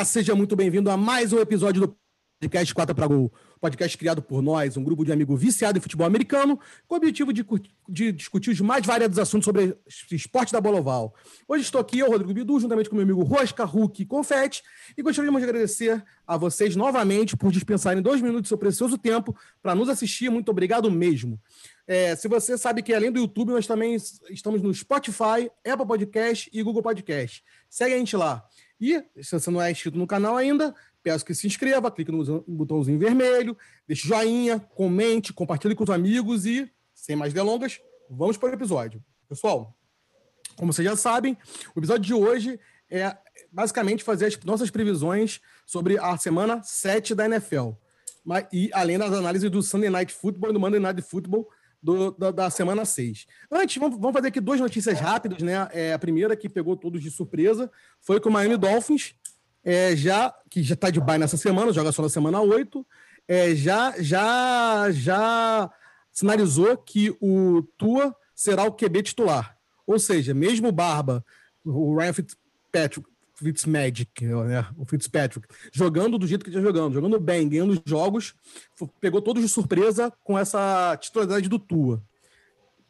galera, seja muito bem-vindo a mais um episódio do podcast 4 para Gol. Podcast criado por nós, um grupo de amigos viciado em futebol americano, com o objetivo de, de, discutir os mais variados assuntos sobre esporte da bola oval. Hoje estou aqui, eu, Rodrigo Bidu, juntamente com meu amigo Rosca, Hulk e Confete, e gostaríamos de agradecer a vocês novamente por dispensarem dois minutos do seu precioso tempo para nos assistir. Muito obrigado mesmo. É, se você sabe que além do YouTube, nós também estamos no Spotify, Apple Podcast e Google Podcast. Segue a gente lá. E se você não é inscrito no canal ainda, peço que se inscreva, clique no botãozinho vermelho, deixe joinha, comente, compartilhe com os amigos e, sem mais delongas, vamos para o episódio. Pessoal, como vocês já sabem, o episódio de hoje é basicamente fazer as nossas previsões sobre a semana 7 da NFL. E além das análises do Sunday Night Football e do Monday Night Football do, da, da, semana 6. Antes, vamos, vamos, fazer aqui duas notícias rápidas, né? É, a primeira que pegou todos de surpresa foi que o Miami Dolphins, é, já, que já está de bye nessa semana, joga só na semana 8, é, já, já, já sinalizou que o Tua será o QB titular. Ou seja, mesmo o Barba, o Ryan Fitzpatrick, Fitzmagic, né? o Fitzpatrick, jogando do jeito que está jogando, jogando bem, ganhando jogos, pegou todos de surpresa com essa titularidade do Tua.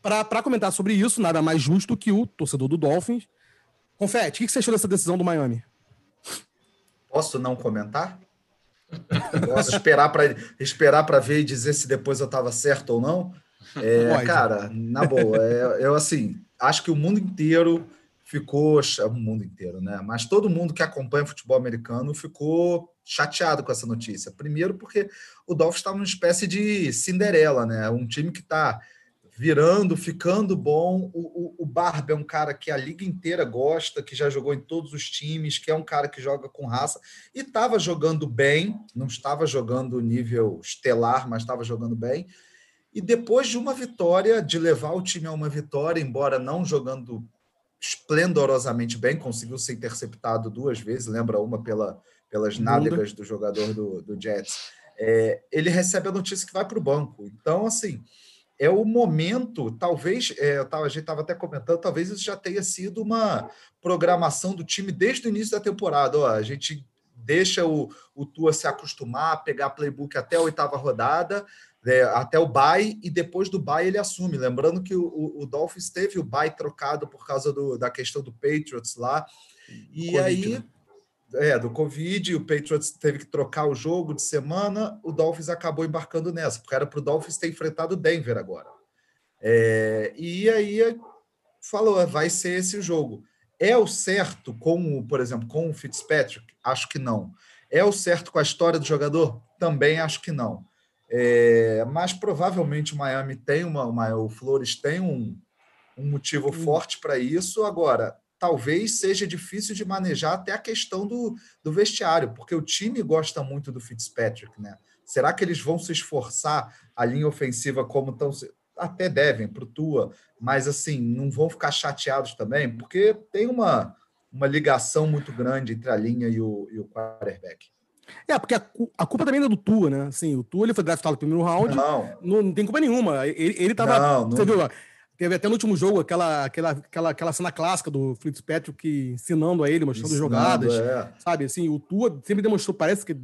Para comentar sobre isso, nada mais justo que o torcedor do Dolphins. Confete, o que você achou dessa decisão do Miami? Posso não comentar? Posso esperar para esperar ver e dizer se depois eu estava certo ou não? É, cara, na boa, é, eu assim acho que o mundo inteiro ficou o mundo inteiro, né? Mas todo mundo que acompanha futebol americano ficou chateado com essa notícia. Primeiro, porque o Dolphins estava numa espécie de Cinderela, né? Um time que está virando, ficando bom. O, o, o é um cara que a liga inteira gosta, que já jogou em todos os times, que é um cara que joga com raça e estava jogando bem, não estava jogando nível estelar, mas estava jogando bem. E depois de uma vitória, de levar o time a uma vitória, embora não jogando esplendorosamente bem, conseguiu ser interceptado duas vezes, lembra uma pela, pelas nádegas do jogador do, do Jets. É, ele recebe a notícia que vai para o banco. Então, assim, é o momento, talvez, é, tava, a gente estava até comentando, talvez isso já tenha sido uma programação do time desde o início da temporada. Ó, a gente deixa o, o Tua se acostumar, pegar playbook até a oitava rodada, é, até o bye e depois do bye ele assume. Lembrando que o, o, o Dolphins teve o bye trocado por causa do, da questão do Patriots lá. E COVID, aí, né? é, do Covid, o Patriots teve que trocar o jogo de semana, o Dolphins acabou embarcando nessa, porque era para o Dolphins ter enfrentado o Denver agora. É, e aí falou, vai ser esse o jogo. É o certo com, por exemplo, com o Fitzpatrick? Acho que não. É o certo com a história do jogador? Também acho que não. É, mas provavelmente o Miami tem uma, uma o Flores tem um, um motivo forte para isso. Agora, talvez seja difícil de manejar até a questão do, do vestiário, porque o time gosta muito do Fitzpatrick, né? Será que eles vão se esforçar a linha ofensiva como estão? Até devem para o Tua, mas assim, não vão ficar chateados também, porque tem uma, uma ligação muito grande entre a linha e o, e o quarterback. É, porque a, a, culpa também é do Tua, né? Assim, o Tua ele foi draftado no primeiro round. Não. Não, não tem culpa nenhuma. Ele, ele tava. Não, não... Você viu? Teve até no último jogo aquela, aquela, aquela, aquela cena clássica do Fitzpatrick ensinando a ele, mostrando ensinando, jogadas. É. Sabe, assim, o Tua sempre demonstrou, parece que,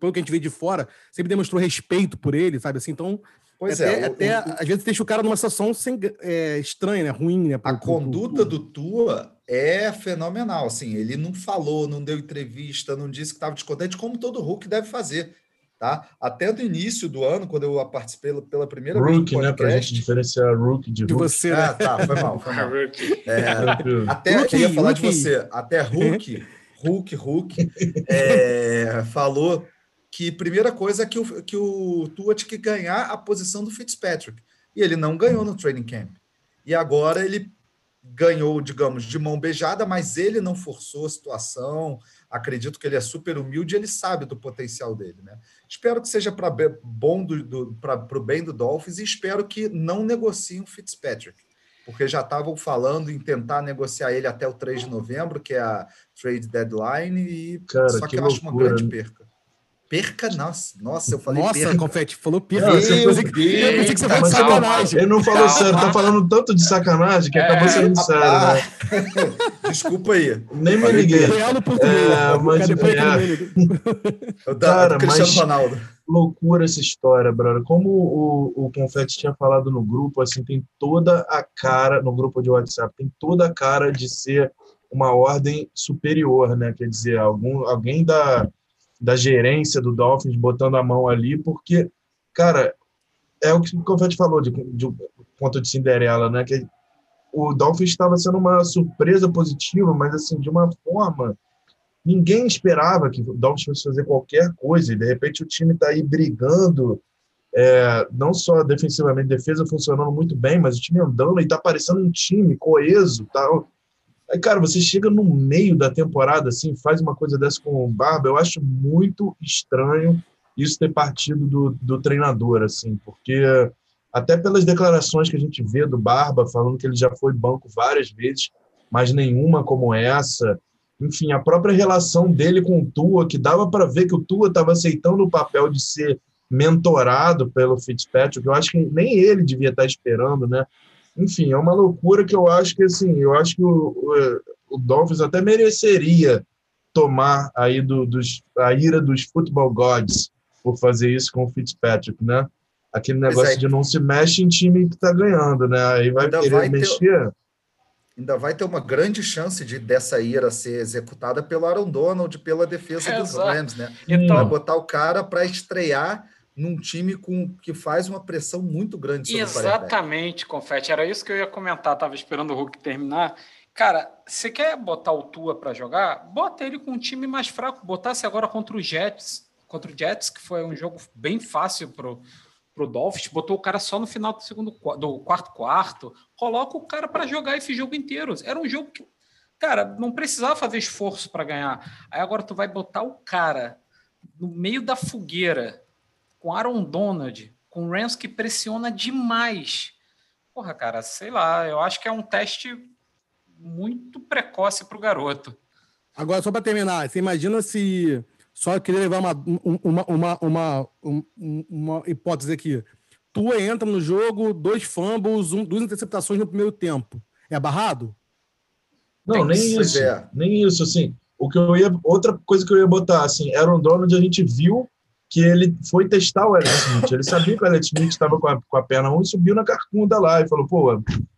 pelo que a gente vê de fora, sempre demonstrou respeito por ele, sabe? Assim, então. Pois até, é. Até, o, às vezes deixa o cara numa situação sem, é, estranha, né? Ruim, né? Pro, a pro, conduta pro, do Tua é fenomenal. Assim, ele não falou, não deu entrevista, não disse que estava descontente, como todo Hulk deve fazer. Tá? Até no início do ano, quando eu participei pela primeira rookie, vez. Rookie, né? Para a gente diferenciar rookie de, de você. Né? Ah, tá, foi mal. Foi mal. é, até rookie, eu ia falar rookie. de você. Até Hulk, Hulk, Hulk, é, falou que primeira coisa é que o, que o Tua tinha que ganhar a posição do Fitzpatrick. E ele não ganhou no training camp. E agora ele ganhou, digamos, de mão beijada, mas ele não forçou a situação. Acredito que ele é super humilde, ele sabe do potencial dele, né? Espero que seja para bom do, do para o bem do Dolphins e espero que não negociem o Fitzpatrick, porque já estavam falando em tentar negociar ele até o 3 de novembro, que é a trade deadline, e Cara, só que, que eu loucura. acho uma grande perca. Perca, nossa, nossa, eu falei nossa, perca. Confete, falou perca. Não, eu, pensei que, eu pensei que você falou de sacanagem. Ele não falou sério, tá falando tanto de sacanagem que é, acabou sendo sério. Né? Desculpa aí. Nem me liguei. Real no português. É, mas, é. Cara, Cristiano mas Ronaldo. loucura essa história, brother. Como o, o Confete tinha falado no grupo, assim, tem toda a cara, no grupo de WhatsApp, tem toda a cara de ser uma ordem superior, né? Quer dizer, algum, alguém da da gerência do Dolphins botando a mão ali, porque, cara, é o que o Confetti falou de, de ponto de Cinderela, né? Que o Dolphins estava sendo uma surpresa positiva, mas assim, de uma forma. Ninguém esperava que o Dolphins fosse fazer qualquer coisa, e de repente o time está aí brigando, é, não só defensivamente, defesa funcionando muito bem, mas o time andando e está parecendo um time coeso, tal. Aí, cara, você chega no meio da temporada, assim, faz uma coisa dessa com o Barba, eu acho muito estranho isso ter partido do, do treinador, assim, porque até pelas declarações que a gente vê do Barba, falando que ele já foi banco várias vezes, mas nenhuma como essa. Enfim, a própria relação dele com o Tua, que dava para ver que o Tua estava aceitando o papel de ser mentorado pelo Fitzpatrick, eu acho que nem ele devia estar esperando, né? Enfim, é uma loucura que eu acho que assim, eu acho que o, o, o Dolphins até mereceria tomar aí do, dos, a ira dos football gods por fazer isso com o Fitzpatrick, né? Aquele negócio é. de não se mexe em time que está ganhando, né? Aí vai ainda querer vai mexer. Ter, ainda vai ter uma grande chance de dessa ira ser executada pelo Aaron Donald, pela defesa é, dos exato. Rams, né? Então, vai botar o cara para estrear num time com que faz uma pressão muito grande sobre Exatamente, Confete. Era isso que eu ia comentar. Tava esperando o Hulk terminar. Cara, você quer botar o Tua para jogar? Bota ele com um time mais fraco. Botasse agora contra o Jets, contra o Jets, que foi um jogo bem fácil pro pro Dolphins, botou o cara só no final do segundo do quarto quarto, coloca o cara para jogar esse jogo inteiro. Era um jogo que, cara, não precisava fazer esforço para ganhar. Aí agora tu vai botar o cara no meio da fogueira com Aaron Donald, com Rams que pressiona demais. Porra, cara, sei lá, eu acho que é um teste muito precoce para o garoto. Agora, só para terminar, você imagina se. Só queria levar uma, uma, uma, uma, uma, hipótese aqui. Tua entra no jogo, dois fumbles, um, duas interceptações no primeiro tempo. É barrado? Não, nem isso. Nem isso, assim. O que eu ia, outra coisa que eu ia botar, assim, Aaron Donald a gente viu que ele foi testar o Alex Smith. Ele sabia que o Alex Smith estava com a, com a perna ruim, subiu na carcunda lá e falou: pô,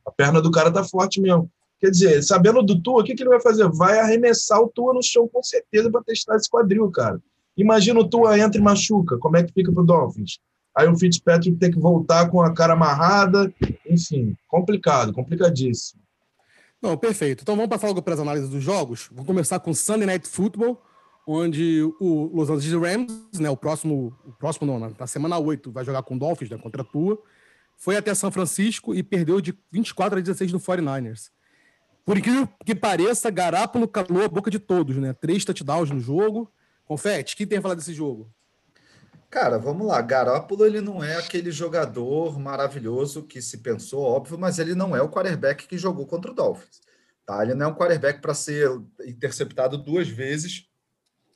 a perna do cara tá forte mesmo. Quer dizer, sabendo do Tua, o que, que ele vai fazer? Vai arremessar o Tua no chão com certeza para testar esse quadril, cara. Imagina o Tua entra e machuca, como é que fica pro Dolphins? Aí o Fitzpatrick tem que voltar com a cara amarrada, enfim, complicado, complicadíssimo. Não, perfeito. Então vamos passar logo para as análises dos jogos. Vou começar com Sunday Night Football onde o Los Angeles Rams, né, o próximo, o próximo não, na semana 8, vai jogar com o Dolphins, né, contra a Tua, foi até São Francisco e perdeu de 24 a 16 no 49ers. Por incrível que pareça, Garápolo calou a boca de todos, né? Três touchdowns no jogo. Confete, o que tem a falar desse jogo? Cara, vamos lá. Garópolo ele não é aquele jogador maravilhoso que se pensou, óbvio, mas ele não é o quarterback que jogou contra o Dolphins. Tá? Ele não é um quarterback para ser interceptado duas vezes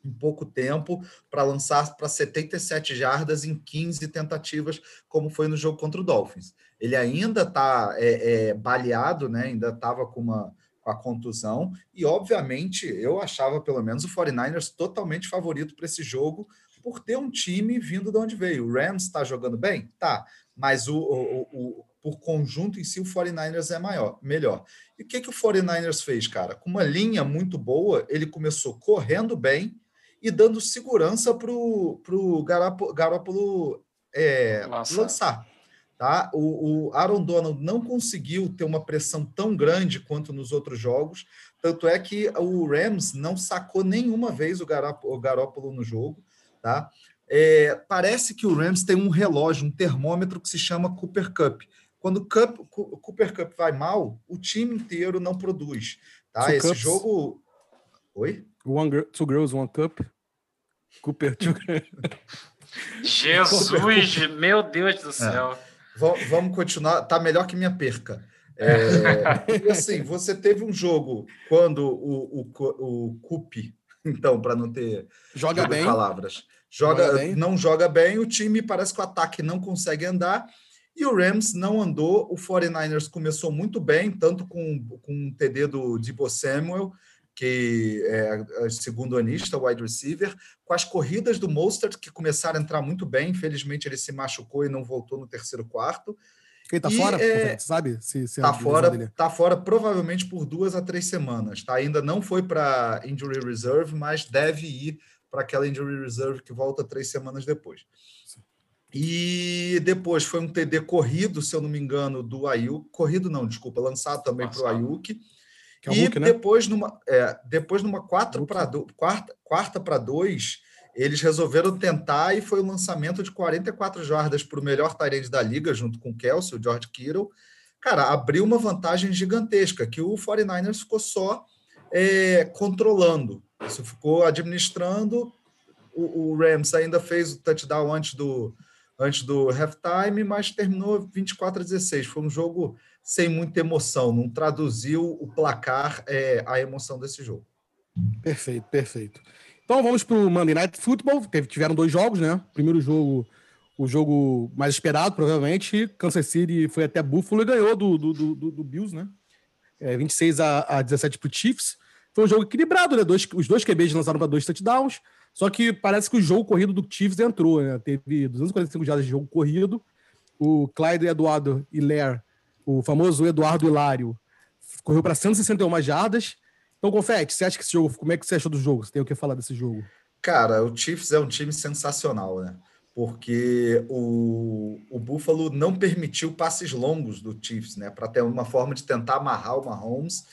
em pouco tempo para lançar para 77 jardas em 15 tentativas, como foi no jogo contra o Dolphins. Ele ainda está é, é, baleado, né? ainda estava com uma com a contusão, e obviamente eu achava pelo menos o 49ers totalmente favorito para esse jogo, por ter um time vindo de onde veio. O Rams está jogando bem? Tá, mas o, o, o, por conjunto em si, o 49ers é maior, melhor. E o que, que o 49ers fez, cara? Com uma linha muito boa, ele começou correndo bem, e dando segurança para o Garoppolo é, lançar. Tá? O, o, Aaron Donald não conseguiu ter uma pressão tão grande quanto nos outros jogos, tanto é que o Rams não sacou nenhuma vez o, Garoppolo, o Garoppolo no jogo. Tá? É, parece que o Rams tem um relógio, um termômetro que se chama Cooper Cup. Quando o Cup, Cooper Cup vai mal, o time inteiro não produz. Tá? Esse cups. jogo. Oi? One, two girls, one cup. Cooper, two Jesus, meu Deus do céu. É. Vamos continuar. Tá melhor que minha perca. É, e assim, você teve um jogo quando o, o, o Cup, então, para não ter joga bem. palavras, joga, joga não joga bem, o time parece que o ataque não consegue andar. E o Rams não andou, o 49ers começou muito bem, tanto com, com o TD do Debo Samuel, que é segundo anista, wide receiver, com as corridas do Mostert, que começaram a entrar muito bem. Infelizmente, ele se machucou e não voltou no terceiro quarto. Quem tá e, fora, é, sabe? Se, se tá fora, dele. tá fora provavelmente por duas a três semanas. Tá? Ainda não foi para injury reserve, mas deve ir para aquela injury reserve que volta três semanas depois. E depois foi um TD corrido, se eu não me engano, do Ayuk. Corrido não, desculpa, lançado também para o Ayuk. É e Hulk, né? depois, numa, é, depois numa quatro para quarta, quarta para dois, eles resolveram tentar e foi o um lançamento de 44 jardas para o melhor Tyrande da liga, junto com o Kelsey, o George Kittle. Cara, abriu uma vantagem gigantesca, que o 49ers ficou só é, controlando. Isso ficou administrando. O, o Rams ainda fez o touchdown antes do, antes do halftime, mas terminou 24 a 16. Foi um jogo sem muita emoção, não traduziu o placar, é, a emoção desse jogo. Perfeito, perfeito. Então vamos para o Monday Night Football. Teve, tiveram dois jogos, né? Primeiro jogo, o jogo mais esperado, provavelmente. Kansas City foi até Buffalo e ganhou do, do, do, do Bills, né? É, 26 a, a 17 para o Chiefs. Foi um jogo equilibrado, né? Dois, os dois QBs lançaram para dois touchdowns. Só que parece que o jogo corrido do Chiefs entrou, né? Teve 245 jardas de jogo corrido. O Clyde Eduardo Hilaire o famoso Eduardo Hilário, correu para 161 jardas. Então, Confete, você acha que esse jogo, como é que você achou do jogo? Você tem o que falar desse jogo? Cara, o Chiefs é um time sensacional, né? Porque o, o Buffalo não permitiu passes longos do Chiefs, né? Para ter uma forma de tentar amarrar o Mahomes.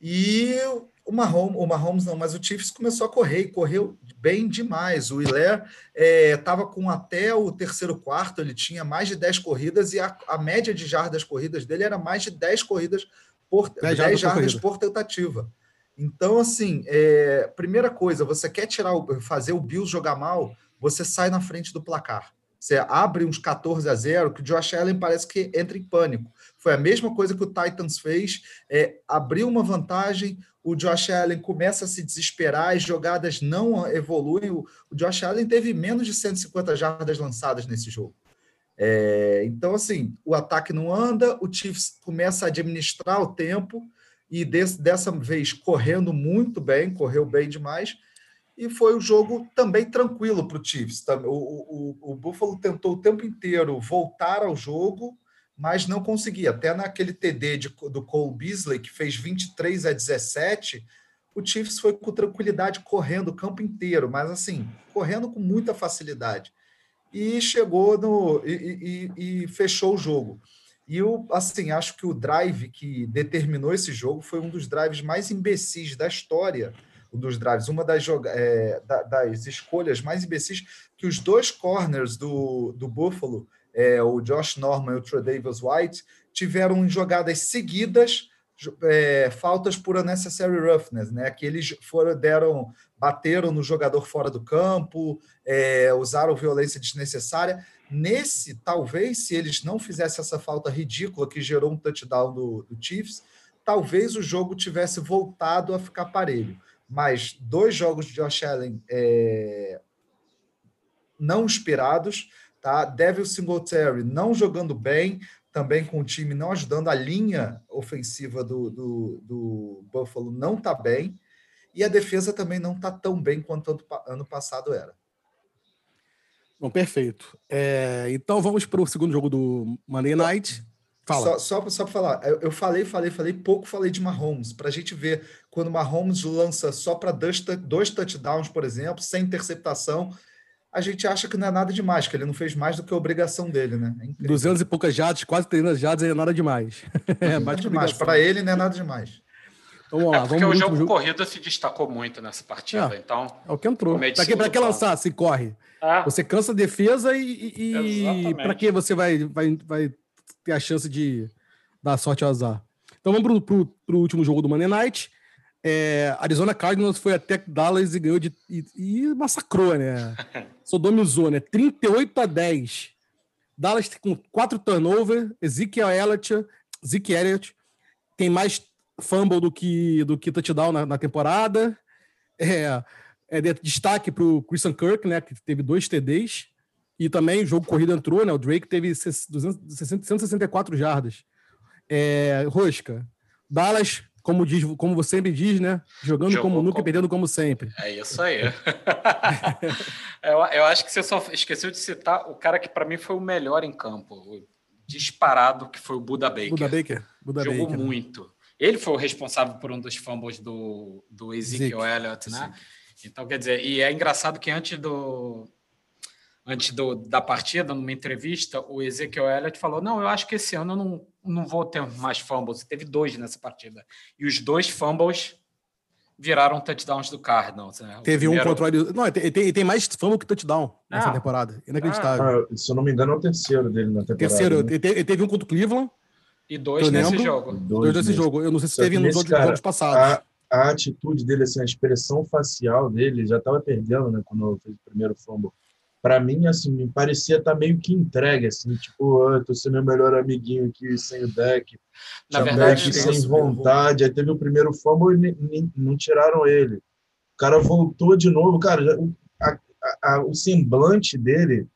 E o Mahomes, o Mahomes não, mas o Chiefs começou a correr e correu bem demais. O Hilaire estava é, com até o terceiro quarto, ele tinha mais de 10 corridas e a, a média de jardas corridas dele era mais de 10 corridas por 10, 10 jardas por, tentativa. Então, assim, é, primeira coisa, você quer tirar o, fazer o Bills jogar mal, você sai na frente do placar. Você abre uns 14 a 0, que o Josh Allen parece que entra em pânico. Foi a mesma coisa que o Titans fez, é, abriu uma vantagem, o Josh Allen começa a se desesperar, as jogadas não evoluem. O, Josh Allen teve menos de 150 jardas lançadas nesse jogo. É, então, assim, o ataque não anda, o Chiefs começa a administrar o tempo e desse, dessa vez correndo muito bem, correu bem demais. E foi um jogo também tranquilo para o Chiefs. O, o, o Buffalo tentou o tempo inteiro voltar ao jogo, mas não conseguia. Até naquele TD de, do Cole Beasley, que fez 23 a 17, o Chiefs foi com tranquilidade correndo o campo inteiro, mas assim, correndo com muita facilidade. E chegou no. e, e, e fechou o jogo. E eu, assim, acho que o drive que determinou esse jogo foi um dos drives mais imbecis da história um dos drives, uma das, é, das escolhas mais imbecis que os dois corners do, do Buffalo é, o Josh Norman e o Trey Davis White, tiveram jogadas seguidas, é, faltas por unnecessary roughness, né? Que eles foram, deram, bateram no jogador fora do campo, é, usaram violência desnecessária. Nesse, talvez, se eles não fizessem essa falta ridícula que gerou um touchdown do, do Chiefs, talvez o jogo tivesse voltado a ficar parelho. Mas dois jogos de Josh Allen é, não esperados, Tá? Devil Singletary não jogando bem, também com o time não ajudando, a linha ofensiva do, do, do Buffalo não está bem, e a defesa também não está tão bem quanto ano, ano passado era. Bom, perfeito. É, então vamos para o segundo jogo do Monday Night. Fala. Só, só, só para falar, eu, eu, falei, falei, falei, pouco falei de Mahomes, para a gente ver quando Mahomes lança só para dois, dois touchdowns, por exemplo, sem interceptação, a gente acha que não é nada demais, que ele não fez mais do que a obrigação dele, né? É 200 e poucas jadas, quase 300 jadas, é nada demais. é mais demais. Para ele não é nada demais. Então, vamos lá, é porque vamos o jogo, jogo corrida se destacou muito nessa partida, é, então... É o que entrou. Para que, que lançar se corre? Ah. Você cansa a defesa e, e para que você vai, vai, vai ter a chance de dar sorte ao azar? Então vamos para o último jogo do Monday Night. É, Arizona Cardinals foi até Dallas e ganhou de. E, e massacrou, né? Sodomizou, né? 38 a 10. Dallas com quatro turnovers. Ezekiel Elliott, Zeke Elliott tem mais fumble do que, do que touchdown na, na temporada. É, É, destaque para o Christian Kirk, né, que teve dois TDs. E também o jogo corrido entrou, né? O Drake teve 164 jardas. É, Rosca, Dallas, como, diz, como você sempre diz, né? Jogando Jogou como nunca como... e perdendo como sempre. É isso aí. eu, eu, acho que você só esqueceu de citar o cara que para mim foi o melhor em campo, disparado, que foi o Buda Baker. Buda Baker. Buda Jogou Baker, muito. Né? Ele foi o responsável por um dos fumbles do, do Ezekiel Zeke. Elliott, né? Sim. Então, quer dizer, e é engraçado que antes do, antes do, da partida, numa entrevista, o Ezekiel Elliott falou: Não, eu acho que esse ano eu não, não vou ter mais fumbles. Teve dois nessa partida. E os dois fumbles viraram touchdowns do Cardinals. Né? Teve primeiro... um controle. Não, tem, tem, tem mais fumble que touchdown nessa ah, temporada. Inacreditável. Ah, se eu não me engano, é o terceiro dele na temporada. Terceiro. Né? Ele teve um contra o Cleveland. E dois nesse jogo. Dois, dois nesse jogo. Eu não sei se Só teve nos outros cara, jogos passados. A, a, atitude dele, assim, a expressão facial dele, já estava perdendo, né? Quando fez o primeiro fumble para mim, assim, me parecia estar tá meio que entregue, assim, tipo, oh, eu tô sendo meu melhor amiguinho aqui sem o deck. Na verdade, deck sem vontade. Aí teve o primeiro fumble e não tiraram ele. O cara voltou de novo, cara, a, a, a, o semblante dele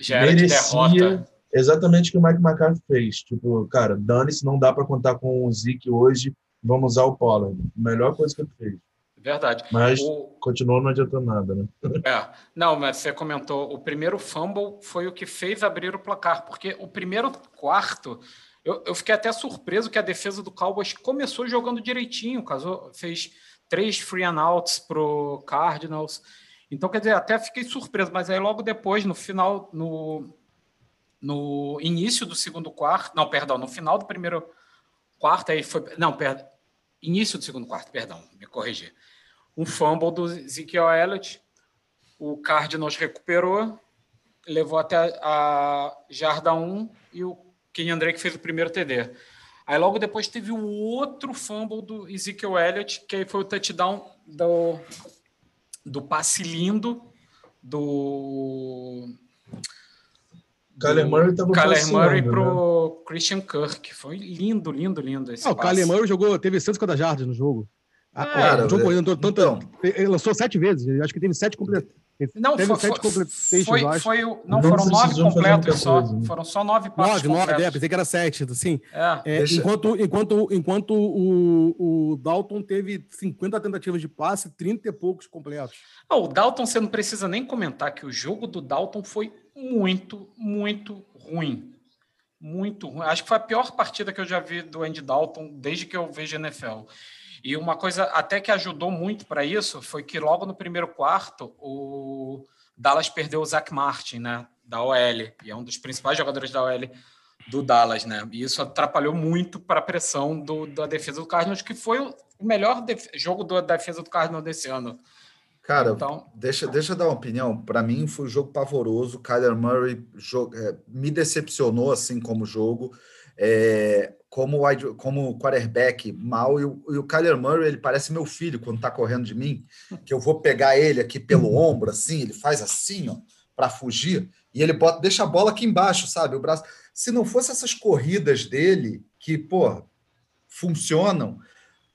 já era merecia de derrota. exatamente o que o Mike McCarthy fez. Tipo, cara, dane-se, não dá para contar com o Zeke hoje, vamos usar o Pollard. Melhor coisa que ele fez. Verdade. Mas o... continuou não adiantando nada, né? É. Não, mas você comentou, o primeiro fumble foi o que fez abrir o placar, porque o primeiro quarto, eu, eu fiquei até surpreso que a defesa do Cowboys começou jogando direitinho, fez três free and outs pro Cardinals. Então, quer dizer, até fiquei surpreso, mas aí logo depois, no final, no, no início do segundo quarto, não, perdão, no final do primeiro quarto, aí foi, não, perdão, início do segundo quarto, perdão, me corrigir um fumble do Ezekiel Elliott. O Cardinals recuperou, levou até a jarda 1 e o Kenyan Drake fez o primeiro TD. Aí logo depois teve o outro fumble do Ezekiel Elliott, que aí foi o touchdown do, do passe lindo do Kyler Murray Kyler Murray pro né? Christian Kirk. Foi lindo, lindo, lindo esse ah, O Kyler Murray jogou, teve 150 jardas no jogo. Ah, cara, o John Corrida entrou tanto. Então, ele lançou sete vezes. Acho que teve sete completos. Não, teve foi, sete completos. Foi, foi, não, não, foram nove completos só. Coisa, né? Foram só nove passes. Nove, nove, é, pensei que era sete. Assim, é. É, enquanto enquanto, enquanto o, o Dalton teve 50 tentativas de passe, 30 e poucos completos. o Dalton, você não precisa nem comentar que o jogo do Dalton foi muito, muito ruim. Muito ruim. Acho que foi a pior partida que eu já vi do Andy Dalton desde que eu vejo NFL. E uma coisa até que ajudou muito para isso foi que logo no primeiro quarto o Dallas perdeu o Zach Martin, né, da OL, e é um dos principais jogadores da OL do Dallas, né? E isso atrapalhou muito para a pressão do, da defesa do Cardinals, que foi o melhor jogo da defesa do Cardinals desse ano. Cara, então... deixa, deixa eu dar uma opinião. Para mim foi um jogo pavoroso. Kyler Murray é, me decepcionou assim como jogo. É, como, como quarterback mal, e o, e o Kyler Murray, ele parece meu filho quando tá correndo de mim, que eu vou pegar ele aqui pelo ombro, assim, ele faz assim, ó, para fugir, e ele bota, deixa a bola aqui embaixo, sabe? O braço. Se não fosse essas corridas dele, que, pô, funcionam,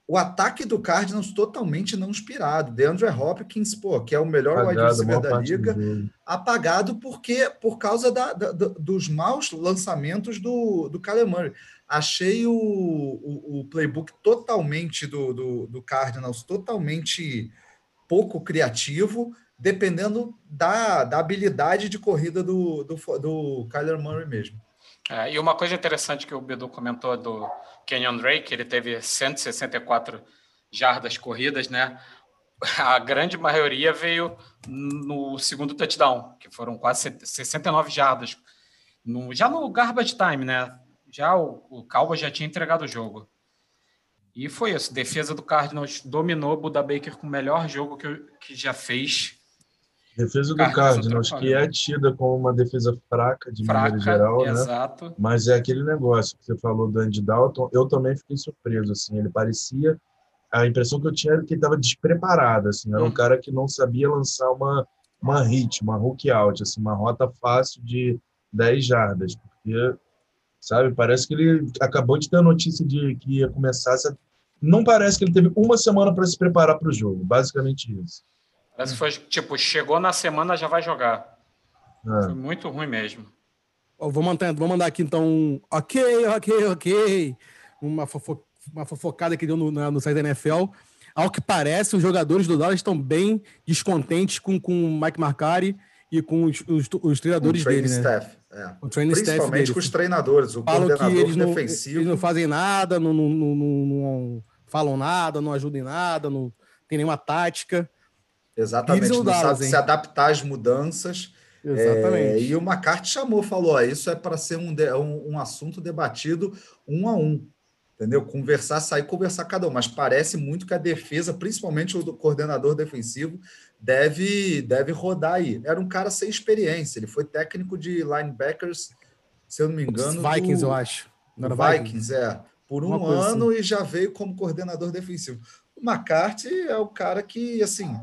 o ataque do Cardinals totalmente não inspirado. DeAndre Hopkins, pô, que é o melhor wide receiver da liga, apagado porque por causa da, da, dos maus lançamentos do, do Kyler Murray. Achei o, o, o playbook totalmente do, do, do, Cardinals totalmente pouco criativo, dependendo da, da habilidade de corrida do, do, do Kyler Murray mesmo. É, e uma coisa interessante que o Bedu comentou do Kenyon Drake, ele teve 164 jardas corridas, né? A grande maioria veio no segundo touchdown, que foram quase 69 jardas. No, já no garbage time, né? Já o, o já tinha entregado o jogo. E foi isso. Defesa do Cardinals dominou o Buda Baker com o melhor jogo que, que já fez. Defesa do Cardinals, que é tida como uma defesa fraca de fraca, maneira geral, né? exato. né? Mas é aquele negócio que você falou do Andy Dalton. Eu também fiquei surpreso, assim. Ele parecia a impressão que eu tinha era que ele estava despreparado, assim. Era um hum. cara que não sabia lançar uma uma hit, uma hook out, assim, uma rota fácil de 10 jardas, porque sabe? Parece que ele acabou de ter a notícia de que ia começar. Essa... Não parece que ele teve uma semana para se preparar para o jogo, basicamente isso. Parece que foi, tipo, chegou na semana, já vai jogar. É. Foi muito ruim mesmo. vou, mandar, vou mandar aqui, então, um ok, ok, ok. Uma, fofo, uma fofocada que deu no, no site da NFL. Ao que parece, os jogadores do Dallas estão bem descontentes com, com o Mike Marcari e com os, os, os treinadores o dele, né? Staff, é. O training Principalmente staff com os treinadores, o falam coordenador que eles não, defensivo. Eles não fazem nada, não, não, não, não, falam nada, não ajudam em nada, não tem nenhuma tática. Exatamente, não Dallas, sabe hein? se adaptar às mudanças. Exatamente. É, e o McCarthy chamou, falou: ó, isso é para ser um, um, um assunto debatido um a um entendeu? Conversar, sair conversar cada um, mas parece muito que a defesa, principalmente o coordenador defensivo, deve deve rodar aí. Era um cara sem experiência, ele foi técnico de linebackers, se eu não me engano, Os Vikings, do, eu acho. Não Vikings, Vikings, é, por um ano assim. e já veio como coordenador defensivo. O McCarthy é o cara que, assim,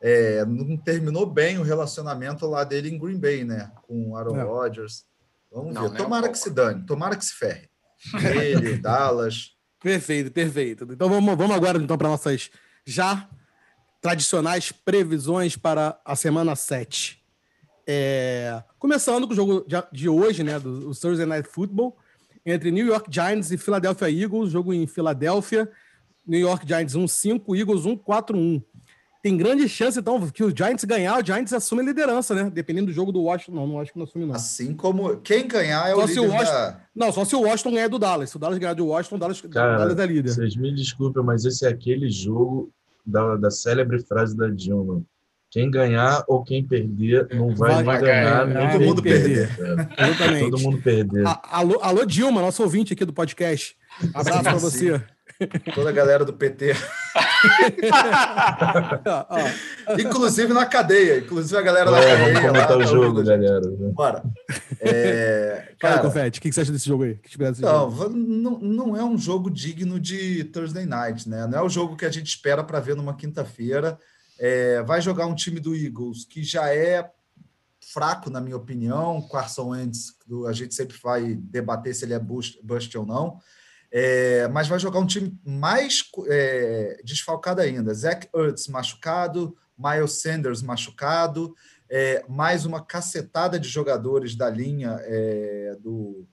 é, não terminou bem o relacionamento lá dele em Green Bay, né? Com o Aaron Rodgers. Vamos não, ver. Tomara um que se dane, tomara que se ferre. Ele, Dallas. Perfeito, perfeito. Então vamos, vamos agora então para nossas já tradicionais previsões para a semana 7. É, começando com o jogo de hoje, né, do Thursday Night Football, entre New York Giants e Philadelphia Eagles, jogo em Filadélfia. New York Giants 1-5, Eagles 1-4-1 tem grande chance, então, que o Giants ganhar, o Giants assume a liderança, né? Dependendo do jogo do Washington. Não, não acho que não assume, não. Assim como quem ganhar é só o líder o Washington... da... Não, só se o Washington ganhar do Dallas. Se o Dallas ganhar do Washington, o Dallas, Cara, Dallas é líder. Vocês me desculpem, mas esse é aquele jogo da, da célebre frase da Dilma. Quem ganhar ou quem perder não vai, vai ganhar, nem todo mundo perder. perder. Exatamente. Todo mundo perder. A, alô, alô, Dilma, nosso ouvinte aqui do podcast. Abraço para você. Toda a galera do PT. inclusive na cadeia. Inclusive a galera da cadeia. Vamos comentar lá, o jogo, galera. Bora. É, cara, Fala, Confete, o que você acha desse jogo aí? Que não, jogo? não, não é um jogo digno de Thursday Night, né? Não é o jogo que a gente espera para ver numa quinta-feira. É, vai jogar um time do Eagles que já é fraco, na minha opinião. Carson Wentz, a gente sempre vai debater se ele é bust, bust ou não. É, mas vai jogar um time mais é, desfalcado ainda. Zach Ertz machucado, Miles Sanders machucado, é, mais uma cacetada de jogadores da linha é, do,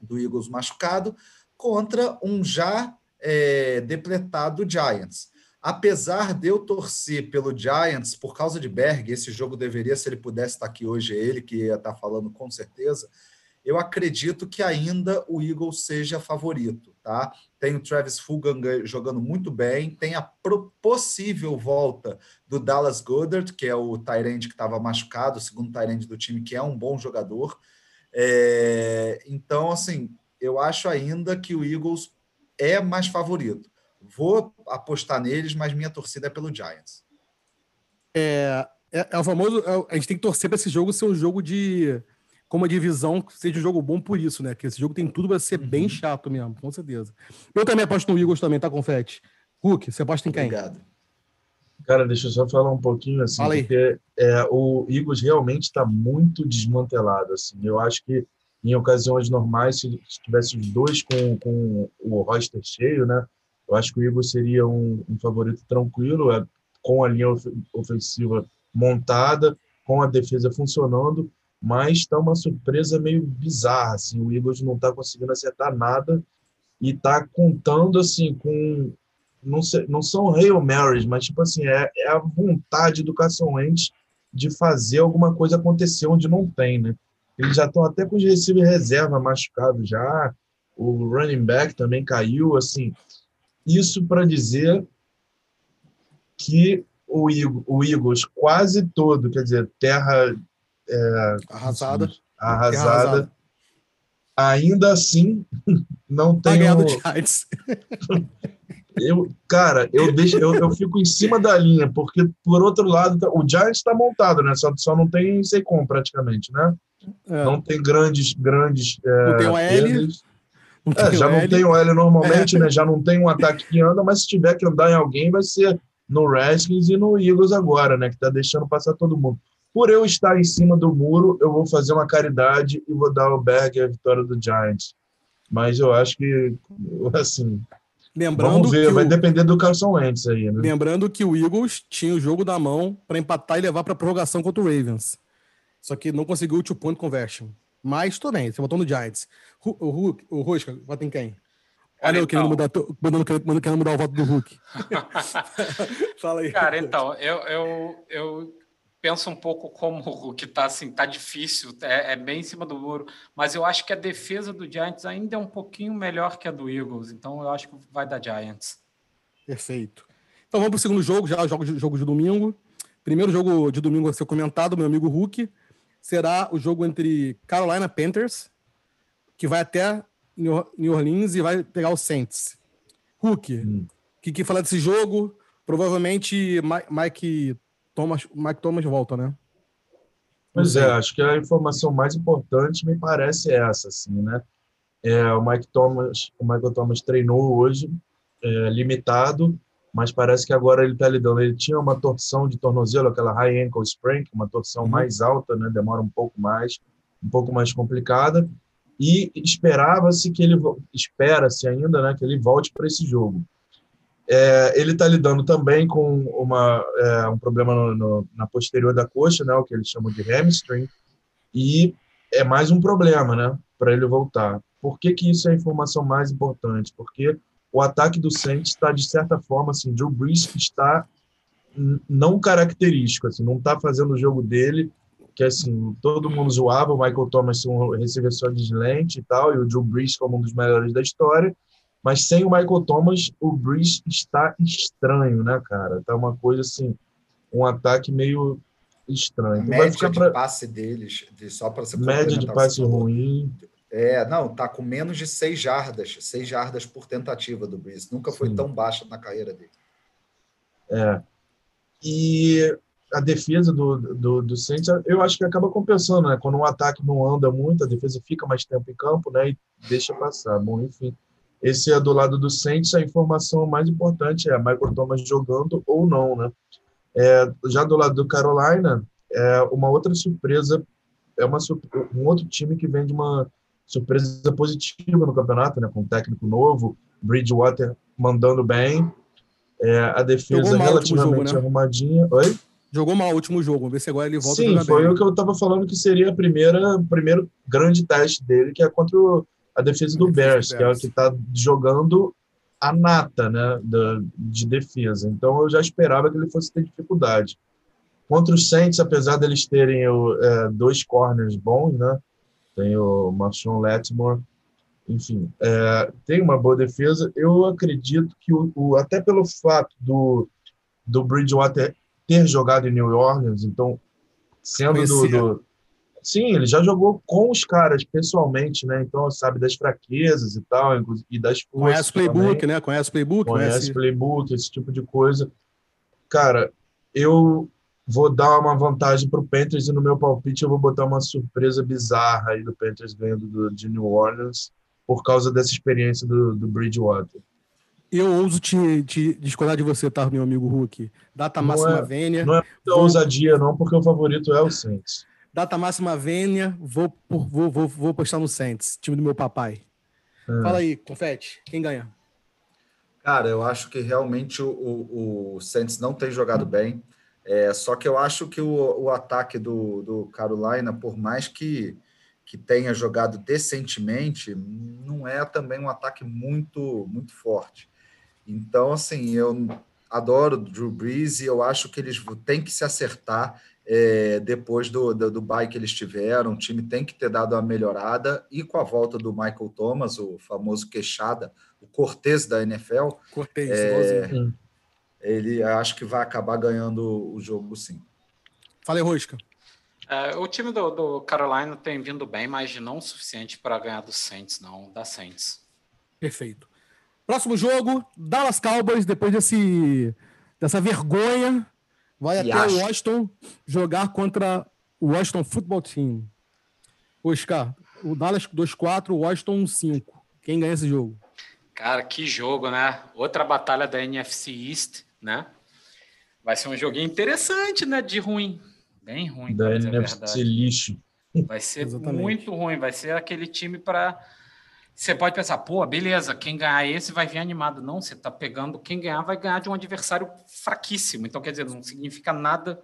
do Eagles machucado, contra um já é, depletado Giants. Apesar de eu torcer pelo Giants por causa de Berg, esse jogo deveria, se ele pudesse estar aqui hoje, é ele que ia estar falando com certeza eu acredito que ainda o Eagles seja favorito, tá? Tem o Travis Fulgham jogando muito bem, tem a possível volta do Dallas Goddard, que é o Tyrande que estava machucado, o segundo Tyrande do time, que é um bom jogador. É... Então, assim, eu acho ainda que o Eagles é mais favorito. Vou apostar neles, mas minha torcida é pelo Giants. É, é, é o famoso. É, a gente tem que torcer para esse jogo ser um jogo de como a divisão seja um jogo bom por isso, né? Que esse jogo tem tudo para ser uhum. bem chato mesmo, com certeza. Eu também aposto no Eagles também, tá, Confete? Hulk, você aposta em quem? Obrigado. Cara, deixa eu só falar um pouquinho assim, Fala porque é, o Eagles realmente está muito desmantelado. Assim. Eu acho que em ocasiões normais, se tivesse os dois com, com o roster cheio, né? Eu acho que o Eagles seria um, um favorito tranquilo, é, com a linha ofensiva montada, com a defesa funcionando mas está uma surpresa meio bizarra, assim, o Eagles não está conseguindo acertar nada e está contando, assim, com, não, sei, não são Hail Marys, mas, tipo assim, é, é a vontade do Carson Wentz de fazer alguma coisa acontecer onde não tem, né? Eles já estão até com os receivers reserva machucados já, o running back também caiu, assim, isso para dizer que o, Eagles quase todo, quer dizer, terra é, arrasada. arrasada. arrasada. Ainda assim, não tem. eu, cara, eu, deixo, eu, eu fico em cima da linha, porque, por outro lado, tá, o Giants está montado, né? Só, só não tem Seicon praticamente, né? É. Não tem grandes, grandes. É, não tem o L. É, já não tem o L normalmente, é. né? Já não tem um ataque que anda, mas se tiver que andar em alguém, vai ser no Redskins e no Eagles agora, né? Que tá deixando passar todo mundo. Por eu estar em cima do muro, eu vou fazer uma caridade e vou dar ao Berg a vitória do Giants. Mas eu acho que, assim, Lembrando Vamos ver, vai o... depender do Carson Wentz aí, né? Lembrando que o Eagles tinha o jogo da mão para empatar e levar para prorrogação contra o Ravens. Só que não conseguiu o two point conversion. Mas tô bem, você botou no Giants. O, o, o, Rosca, vota em quem? Olha, eu querendo então. mudar, mandando, mandando, querendo mudar o voto do Hulk. Fala aí. Cara, então, eu, eu, eu penso um pouco como o que tá assim, tá difícil, é, é, bem em cima do muro, mas eu acho que a defesa do Giants ainda é um pouquinho melhor que a do Eagles, então eu acho que vai dar Giants. Perfeito. Então vamos para o segundo jogo, já jogo de, jogo de domingo. Primeiro jogo de domingo a ser comentado, meu amigo Hulk, será o jogo entre Carolina Panthers, que vai até New Orleans e vai pegar o Saints. Hulk, o hum. que, que fala desse jogo? Provavelmente Mike Thomas, Mike Thomas volta, né? Pois é, acho que a informação mais importante me parece essa, assim, né? É, o Mike Thomas, o Michael Thomas treinou hoje, é, limitado, mas parece que agora ele está lidando. Ele tinha uma torção de tornozelo, aquela high ankle sprain, uma torção uhum. mais alta, né? Demora um pouco mais, um pouco mais complicada e esperava-se que ele espera-se ainda, né, que ele volte para esse jogo. É, ele está lidando também com uma, é, um problema no, no, na posterior da coxa, né, o que eles chamam de hamstring, e é mais um problema, né, para ele voltar. Por que, que isso é a informação mais importante? Porque o ataque do Saints está de certa forma assim, Drew Brees está não característico, assim, não está fazendo o jogo dele que assim, todo mundo zoava o Michael Thomas um receiver só de lente e tal, e o Drew Brees como um dos melhores da história, mas sem o Michael Thomas, o Brees está estranho, né, cara? Tá uma coisa assim, um ataque meio estranho. A então média de pra... passe deles, de, só para você Média de passe ruim. É, não, tá com menos de seis jardas, seis jardas por tentativa do Brees. Nunca foi Sim. tão baixa na carreira dele. É. E a defesa do, do, do Saints, eu acho que acaba compensando, né? Quando um ataque não anda muito, a defesa fica mais tempo em campo, né? E deixa passar. Bom, enfim. Esse é do lado do Saints, a informação mais importante é Michael Thomas jogando ou não, né? É, já do lado do Carolina, é uma outra surpresa, é uma, um outro time que vem de uma surpresa positiva no campeonato, né? Com um técnico novo, Bridgewater mandando bem, é, a defesa relativamente jogo, né? arrumadinha. Oi? Jogou mal o último jogo, vamos ver se agora ele volta Sim, foi bem. o que eu estava falando que seria a primeira, o primeiro grande teste dele, que é contra a defesa do Bears, que é o que está jogando a nata né, da, de defesa. Então eu já esperava que ele fosse ter dificuldade. Contra os Saints, apesar deles terem o, é, dois corners bons, né? Tem o Marshawn Letmore, enfim, é, tem uma boa defesa. Eu acredito que o, o, até pelo fato do, do Bridgewater ter jogado em New Orleans, então, sendo do, do, Sim, ele já jogou com os caras pessoalmente, né? Então, sabe das fraquezas e tal, e das forças. Conhece o playbook, também. né? Conhece o playbook. Conhece o playbook, esse tipo de coisa. Cara, eu vou dar uma vantagem para o Panthers e no meu palpite eu vou botar uma surpresa bizarra aí do Panthers ganhando do, de New Orleans por causa dessa experiência do, do Bridgewater eu ouso te, te discordar de você, tá, meu amigo Hulk? Data não máxima é, vênia. Não é muita ousadia, não, porque o favorito é o Saints. Data máxima vênia, vou, vou, vou, vou postar no Saints, time do meu papai. É. Fala aí, Confete, quem ganha? Cara, eu acho que realmente o, o, o Saints não tem jogado bem. É, só que eu acho que o, o ataque do, do Carolina, por mais que, que tenha jogado decentemente, não é também um ataque muito, muito forte. Então, assim, eu adoro o Drew Brees e eu acho que eles têm que se acertar é, depois do, do, do bye que eles tiveram. O time tem que ter dado uma melhorada e com a volta do Michael Thomas, o famoso queixada, o Cortez da NFL. Cortez, é, ele acho que vai acabar ganhando o jogo sim. Fala aí, Rosca. É, o time do, do Carolina tem vindo bem, mas não o suficiente para ganhar do Saints, não, da Saints. Perfeito. Próximo jogo, Dallas Cowboys, depois desse, dessa vergonha, vai e até acho. Washington jogar contra o Washington Football Team. Oscar, o Dallas 2-4, o Washington 5. Quem ganha esse jogo? Cara, que jogo, né? Outra batalha da NFC East, né? Vai ser um joguinho interessante, né? De ruim. Bem ruim. Da NFC lixo. Vai ser Exatamente. muito ruim. Vai ser aquele time para você pode pensar, pô, beleza, quem ganhar esse vai vir animado. Não, você está pegando, quem ganhar vai ganhar de um adversário fraquíssimo. Então, quer dizer, não significa nada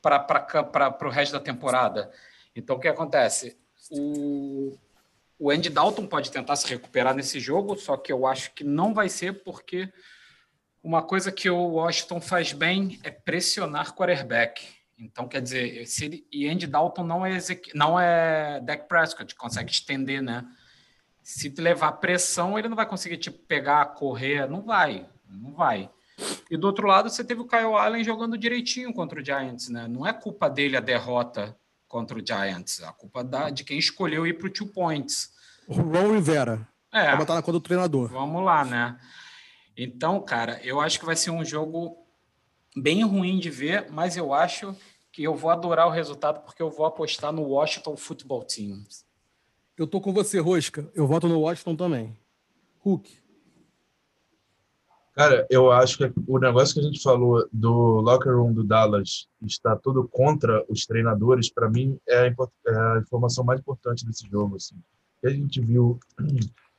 para o resto da temporada. Então, o que acontece? O, o Andy Dalton pode tentar se recuperar nesse jogo, só que eu acho que não vai ser porque uma coisa que o Washington faz bem é pressionar quarterback. Então, quer dizer, se ele, e Andy Dalton não é, não é Dak Prescott, consegue estender, né? Se levar pressão, ele não vai conseguir tipo, pegar, correr, não vai, não vai. E do outro lado, você teve o Kyle Allen jogando direitinho contra o Giants, né? Não é culpa dele a derrota contra o Giants, é a culpa da, de quem escolheu ir para o two points. O Ron Rivera. É. Vai botar na conta do treinador. Vamos lá, né? Então, cara, eu acho que vai ser um jogo bem ruim de ver, mas eu acho que eu vou adorar o resultado porque eu vou apostar no Washington Football Team. Eu tô com você, Rosca. Eu voto no Washington também. Hulk. Cara, eu acho que o negócio que a gente falou do locker room do Dallas está tudo contra os treinadores, para mim é a, é a, informação mais importante desse jogo. Assim. a gente viu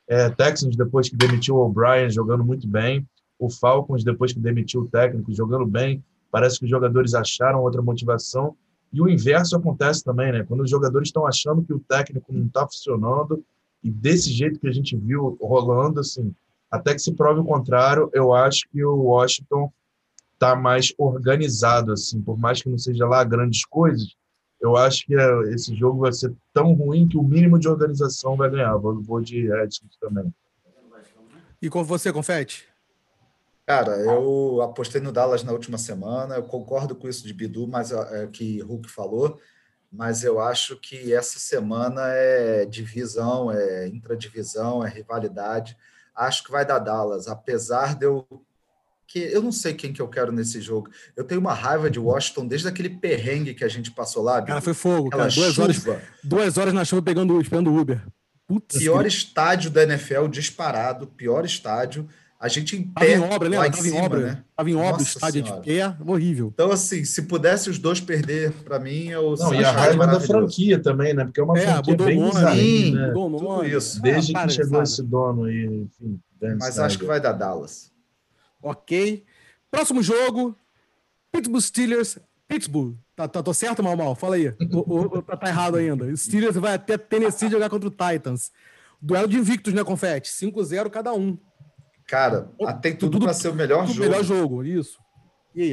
é, Texans depois que demitiu o O'Brien jogando muito bem, o Falcons depois que demitiu o técnico jogando bem, parece que os jogadores acharam outra motivação e o inverso acontece também, né? Quando os jogadores estão achando que o técnico não está funcionando e desse jeito que a gente viu rolando, assim, até que se prove o contrário, eu acho que o Washington está mais organizado, assim, por mais que não seja lá grandes coisas, eu acho que é, esse jogo vai ser tão ruim que o mínimo de organização vai ganhar. Vou, de Redskins também. E com você, Confete? Cara, eu apostei no Dallas na última semana. Eu concordo com isso de Bidu, mas é, que Hulk falou. Mas eu acho que essa semana é divisão, é intradivisão, é rivalidade acho que vai dar Dallas, apesar de eu que eu não sei quem que eu quero nesse jogo. Eu tenho uma raiva de Washington desde aquele perrengue que a gente passou lá. Cara, foi fogo, cara. Duas horas, duas horas na chuva pegando, esperando Uber. Putz, pior que... estádio da NFL disparado, pior estádio. A gente em pé, tava em obra, lembra? Tava cima, em obra, né? Tava em obra, Nossa o estádio senhora. de pé, horrível. Então, assim, se pudesse os dois perder, para mim, eu Não, e a raiva da franquia também, né? Porque é uma é, franquia bem nome, né? Mudou nome. Tudo isso. Desde ah, que chegou sabe. esse dono aí, enfim. Mas acho que vai dar Dallas. Ok. Próximo jogo: Pittsburgh Steelers. Pittsburgh. Tá, tá, tô certo, mal, mal? Fala aí. o, o, tá, tá, errado ainda. Steelers vai até Tennessee jogar contra o Titans. Duelo de invictos, né, Confete? 5-0 cada um. Cara, tem tudo, tudo para ser o melhor jogo. melhor jogo, isso.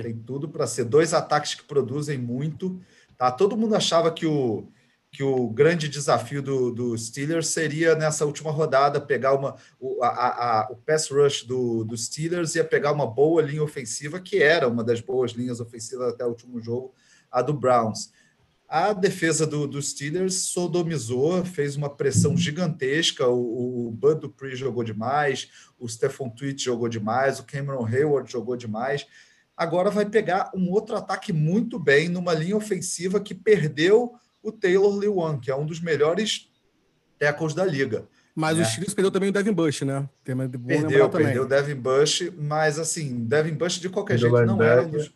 Tem tudo para ser. Dois ataques que produzem muito. Tá? Todo mundo achava que o, que o grande desafio do, do Steelers seria nessa última rodada pegar uma o, a, a, o pass rush do, do Steelers ia pegar uma boa linha ofensiva que era uma das boas linhas ofensivas até o último jogo a do Browns a defesa do, do Steelers sodomizou, fez uma pressão gigantesca. O, o Bud Dupree jogou demais, o Stephon Tweet jogou demais, o Cameron Hayward jogou demais. Agora vai pegar um outro ataque muito bem numa linha ofensiva que perdeu o Taylor Lewan, que é um dos melhores tackles da liga. Mas né? o Steelers perdeu também o Devin Bush, né? Tem, perdeu, perdeu o Devin Bush, mas assim, Devin Bush de qualquer jeito não era um dos,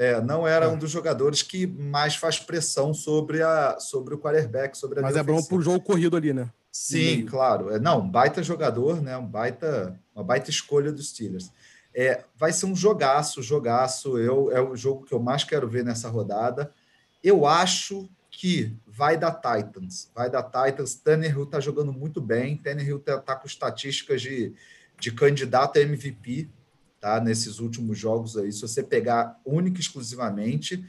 é, não era é. um dos jogadores que mais faz pressão sobre, a, sobre o quarterback, sobre a Mas é bom pro jogo corrido ali, né? Sim, claro. É, não, um baita jogador, né? Um baita, uma baita escolha dos Steelers. É, vai ser um jogaço, jogaço. Eu, é o jogo que eu mais quero ver nessa rodada. Eu acho que vai dar Titans. Vai dar Titans. Tannehill está jogando muito bem. Tannehill está tá com estatísticas de, de candidato a MVP tá? nesses últimos jogos aí, se você pegar única e exclusivamente.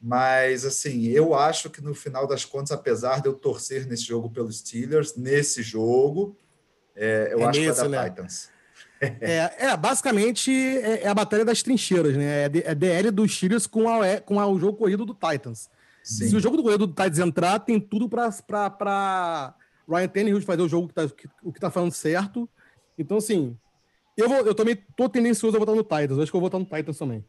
Mas, assim, eu acho que no final das contas, apesar de eu torcer nesse jogo pelos Steelers, nesse jogo, é, eu é acho nesse, que vai dar né? Titans. É, é basicamente é, é, a batalha das trincheiras, né? É, é DL dos Steelers com, a, com a, o jogo corrido do Titans. Sim. Se o jogo do goleiro do Titans entrar, tem tudo para Ryan Tannehill fazer o jogo que tá, que, o que tá falando certo. Então, assim, eu, vou, eu também tô tendencioso a votar no Titans. acho que eu vou votar no Titans também.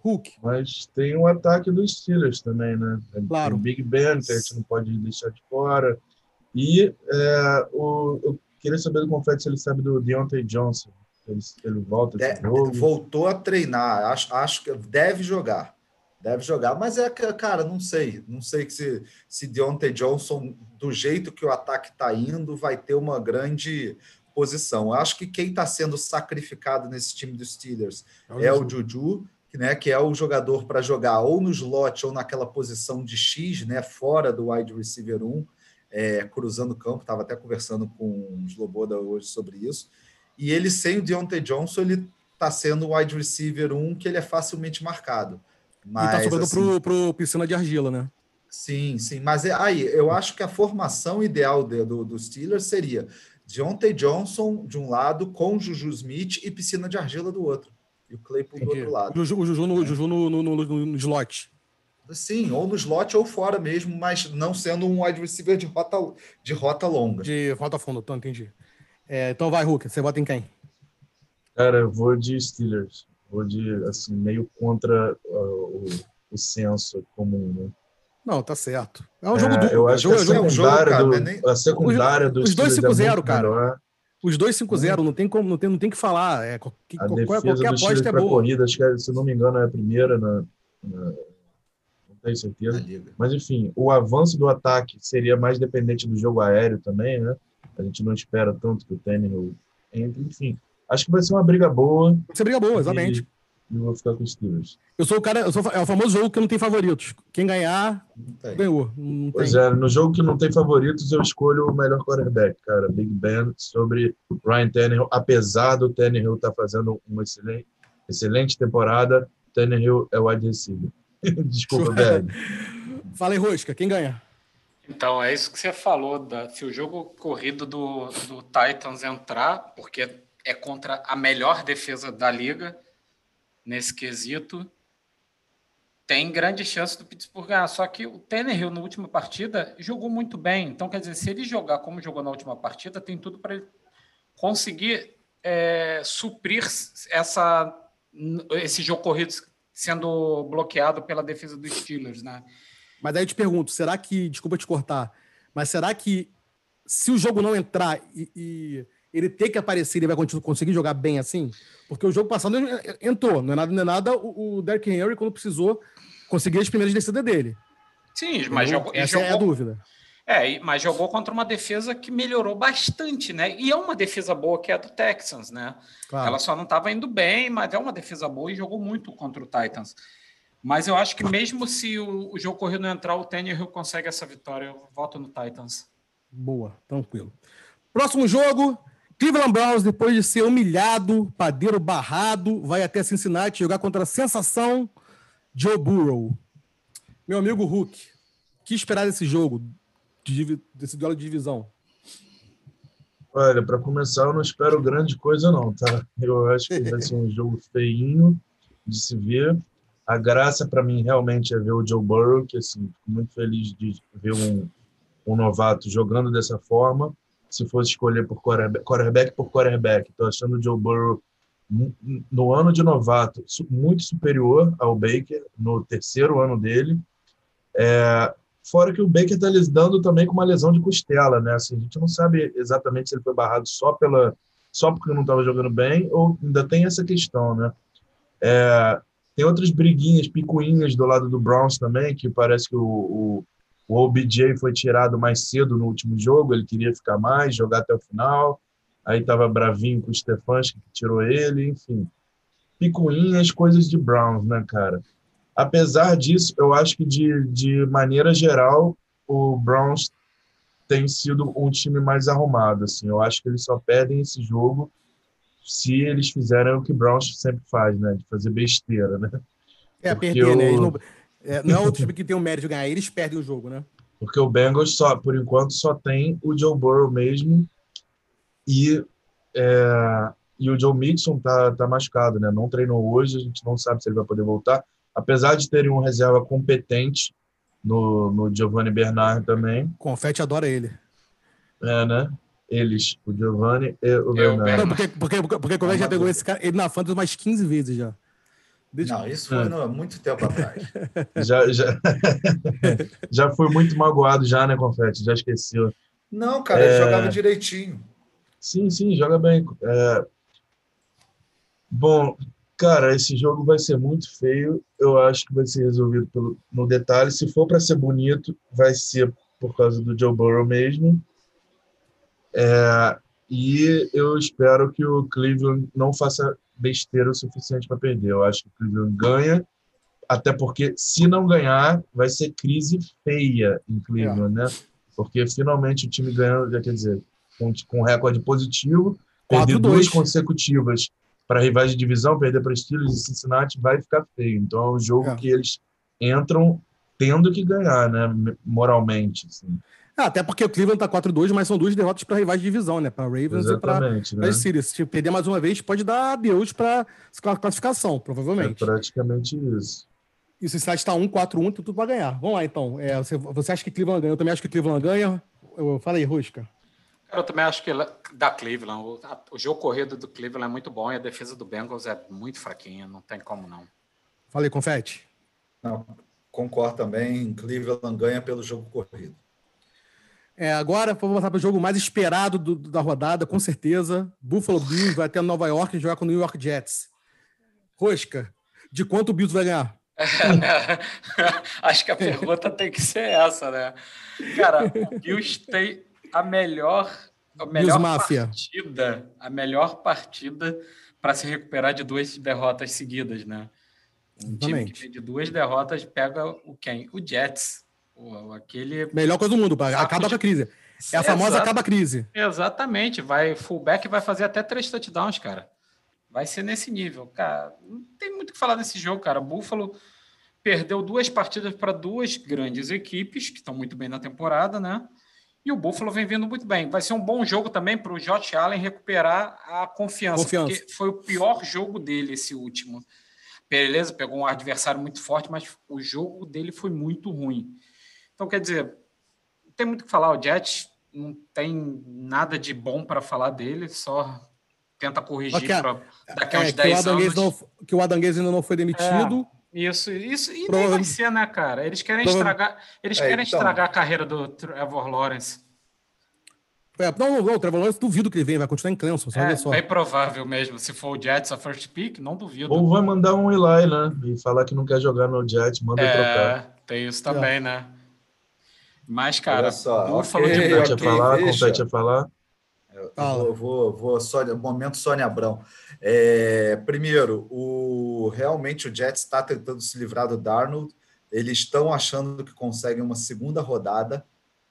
Hulk. Mas tem um ataque dos Steelers também, né? Claro. Tem o Big Ben, que a gente não pode deixar de fora. E é, o, eu queria saber do Confete se ele sabe do Deontay Johnson. Ele, ele volta de, Voltou a treinar. Acho, acho que deve jogar Deve jogar, mas é que, cara, não sei. Não sei se, se Deontay Johnson, do jeito que o ataque está indo, vai ter uma grande posição. Eu acho que quem está sendo sacrificado nesse time dos Steelers é, é o Juju, né, que é o jogador para jogar ou no slot ou naquela posição de X, né, fora do wide receiver 1, é, cruzando o campo. Estava até conversando com o Sloboda hoje sobre isso. E ele, sem o Deontay Johnson, ele está sendo o wide receiver 1, que ele é facilmente marcado. Mas, e tá sobrando assim, pro, pro piscina de argila, né? Sim, sim. Mas é, aí, eu acho que a formação ideal de, do, do Steelers seria Deontay Johnson de um lado, com Juju Smith e piscina de argila do outro. E o Claypool do outro lado. O Juju, o Juju, no, Juju no, no, no, no, slot. Sim, ou no slot ou fora mesmo, mas não sendo um wide receiver de rota, de rota longa. De rota fundo, então entendi. É, então vai, Hulk, você vota em quem? Cara, eu vou de Steelers vou de assim meio contra uh, o, o senso comum, né? Não, tá certo. É um jogo é, duplo. Eu acho que a secundária, é um do, nem... a secundária do Os dois 5-0, é cara. Melhor. Os dois 5-0, hum. não tem como, não tem, não tem que falar. É, qualquer, a qualquer, qualquer aposta é boa. corrida, acho que, se não me engano, é a primeira na, na não tenho certeza. Mas enfim, o avanço do ataque seria mais dependente do jogo aéreo também, né? A gente não espera tanto que o Tannehill entre, enfim. Acho que vai ser uma briga boa. Vai ser briga boa, exatamente. E eu vou ficar com os Steelers. Eu sou o cara, eu sou, é o famoso jogo que não tem favoritos. Quem ganhar, ganhou. Não pois tem. é, no jogo que não tem favoritos, eu escolho o melhor quarterback, cara. Big Ben sobre Ryan Tannehill. Apesar do Tannehill estar tá fazendo uma excelente, excelente temporada, Tannehill é o wide receiver. Desculpa, velho. Fala aí, Rosca, quem ganha? Então, é isso que você falou. Da, se o jogo corrido do, do Titans entrar, porque é contra a melhor defesa da liga nesse quesito. Tem grande chance do Pittsburgh ganhar. Só que o Tannehill, na última partida, jogou muito bem. Então, quer dizer, se ele jogar como jogou na última partida, tem tudo para ele conseguir é, suprir essa, esse jogo corrido sendo bloqueado pela defesa dos Steelers, né? Mas aí eu te pergunto, será que, desculpa te cortar, mas será que se o jogo não entrar e, e ele ter que aparecer, ele vai conseguir jogar bem assim? Porque o jogo passado entrou, não é nada, não é nada o, o Derrick Henry, quando precisou, conseguir as primeiras descidas dele. Sim, mas jogou, Essa jogou, é a dúvida. É, mas jogou contra uma defesa que melhorou bastante, né? E é uma defesa boa que é a do Texans, né? Claro. Ela só não estava indo bem, mas é uma defesa boa e jogou muito contra o Titans. Mas eu acho que mesmo se o, o jogo corrido não entrar, o Tannehill consegue essa vitória. Eu voto no Titans. Boa, tranquilo. Próximo jogo, Cleveland Browns, depois de ser humilhado, padeiro barrado, vai até Cincinnati jogar contra a sensação Joe Burrow. Meu amigo Hulk, que esperar desse jogo, desse duelo de divisão? Olha, para começar, eu não espero grande coisa, não, tá? Eu acho que vai ser um jogo feinho de se ver. A graça para mim realmente é ver o Joe Burrow, que assim, fico muito feliz de ver um, um novato jogando dessa forma se fosse escolher por quarterback, quarterback por quarterback. Estou achando o Joe Burrow no ano de novato muito superior ao Baker no terceiro ano dele. É, fora que o Baker está lidando também com uma lesão de costela, né? Assim, a gente não sabe exatamente se ele foi barrado só pela só porque não estava jogando bem ou ainda tem essa questão, né? É, tem outras briguinhas, picuinhas do lado do Browns também, que parece que o, o o OBJ foi tirado mais cedo no último jogo, ele queria ficar mais, jogar até o final. Aí estava bravinho com o Stefanski, que tirou ele, enfim. Picuinhas, coisas de Browns, né, cara? Apesar disso, eu acho que de, de maneira geral, o Browns tem sido um time mais arrumado. Assim. Eu acho que eles só perdem esse jogo se eles fizerem o que o Browns sempre faz, né? De fazer besteira, né? É, Porque perder, né? Não, é, não é outro time que tem o mérito de ganhar, eles perdem o jogo, né? Porque o Bengals, só, por enquanto, só tem o Joe Burrow mesmo e, é, e o Joe Mixon tá, tá machucado, né? Não treinou hoje, a gente não sabe se ele vai poder voltar. Apesar de terem um reserva competente no, no Giovanni Bernard também. Confete adora ele. É, né? Eles, o Giovanni e o Bernard. Não, porque, porque, porque, porque o Confete já pegou esse cara, ele na Fantasy umas 15 vezes já. Desde... Não, isso foi há muito tempo atrás. já, já, já fui muito magoado já, né, Confete? Já esqueceu. Não, cara, é... ele jogava direitinho. Sim, sim, joga bem. É... Bom, Cara, esse jogo vai ser muito feio. Eu acho que vai ser resolvido pelo, no detalhe. Se for para ser bonito, vai ser por causa do Joe Burrow mesmo. É, e eu espero que o Cleveland não faça besteira o suficiente para perder. Eu acho que o Cleveland ganha, até porque se não ganhar, vai ser crise feia em Cleveland, é. né? Porque finalmente o time ganhando, já quer dizer, com, com recorde positivo, perder duas consecutivas para rivais de divisão, perder para Steelers e Cincinnati vai ficar feio. Então é um jogo é. que eles entram tendo que ganhar, né? Moralmente. Assim. Ah, até porque o Cleveland tá 4-2, mas são duas derrotas para rivais de divisão, né? Para Ravens Exatamente, e para né? Steelers. Se perder mais uma vez, pode dar adeus para classificação, provavelmente. É praticamente isso. E o Cincinnati está 1-4-1, tudo para ganhar. Vamos lá, então. É, você, você acha que Cleveland ganha? Eu também acho que Cleveland ganha. Eu, fala aí, Rusca. Eu também acho que da Cleveland, o, a, o, jogo corrido do Cleveland é muito bom e a defesa do Bengals é muito fraquinha, não tem como não. Falei, Confete. Não, concordo também. Cleveland ganha pelo jogo corrido. É, agora vamos passar para o jogo mais esperado do, da rodada, com certeza. Buffalo Bills vai até Nova York e jogar com o New York Jets. Rosca, de quanto o Bills vai ganhar? Acho que a pergunta tem que ser essa, né? Cara, o Bills tem a melhor, a melhor partida, a melhor partida para se recuperar de duas derrotas seguidas, né? Um Exatamente. time que de duas derrotas pega o quem? O Jets. O, aquele... Melhor coisa do mundo, acaba com a crise. É a famosa Exato. acaba a crise. Exatamente. Vai, fullback vai fazer até três touchdowns, cara. Vai ser nesse nível. Cara, não tem muito o que falar desse jogo, cara. Buffalo perdeu duas partidas para duas grandes equipes que estão muito bem na temporada, né? E o Buffalo vem vindo muito bem. Vai ser um bom jogo também para o Josh Allen recuperar a confiança, confiança, porque foi o pior jogo dele esse último. Beleza, pegou um adversário muito forte, mas o jogo dele foi muito ruim. Então, quer dizer, não tem muito o que falar. O Jets não tem nada de bom para falar dele, só tenta corrigir pra, daqui a uns é, 10 anos. Não, que o Adangues ainda não foi demitido. É. Isso, isso, e nem vai ser, né, cara? Eles querem estragar, eles é, querem então... estragar a carreira do Trevor Lawrence. É, não, não, o Trevor Lawrence duvido que ele venha, vai continuar em Clemson, é, só. É provável mesmo, se for o Jets a first pick, não duvido. Ou vai mandar um Eli, né, e falar que não quer jogar no Jets, manda é, trocar. tem isso também, é. né? Mas, cara, só, okay, falou de okay, a falar, compete a falar. Eu, vou, vou, vou Sônia, momento Sônia Abrão. É, primeiro, o, realmente o Jets está tentando se livrar do Darnold. Eles estão achando que conseguem uma segunda rodada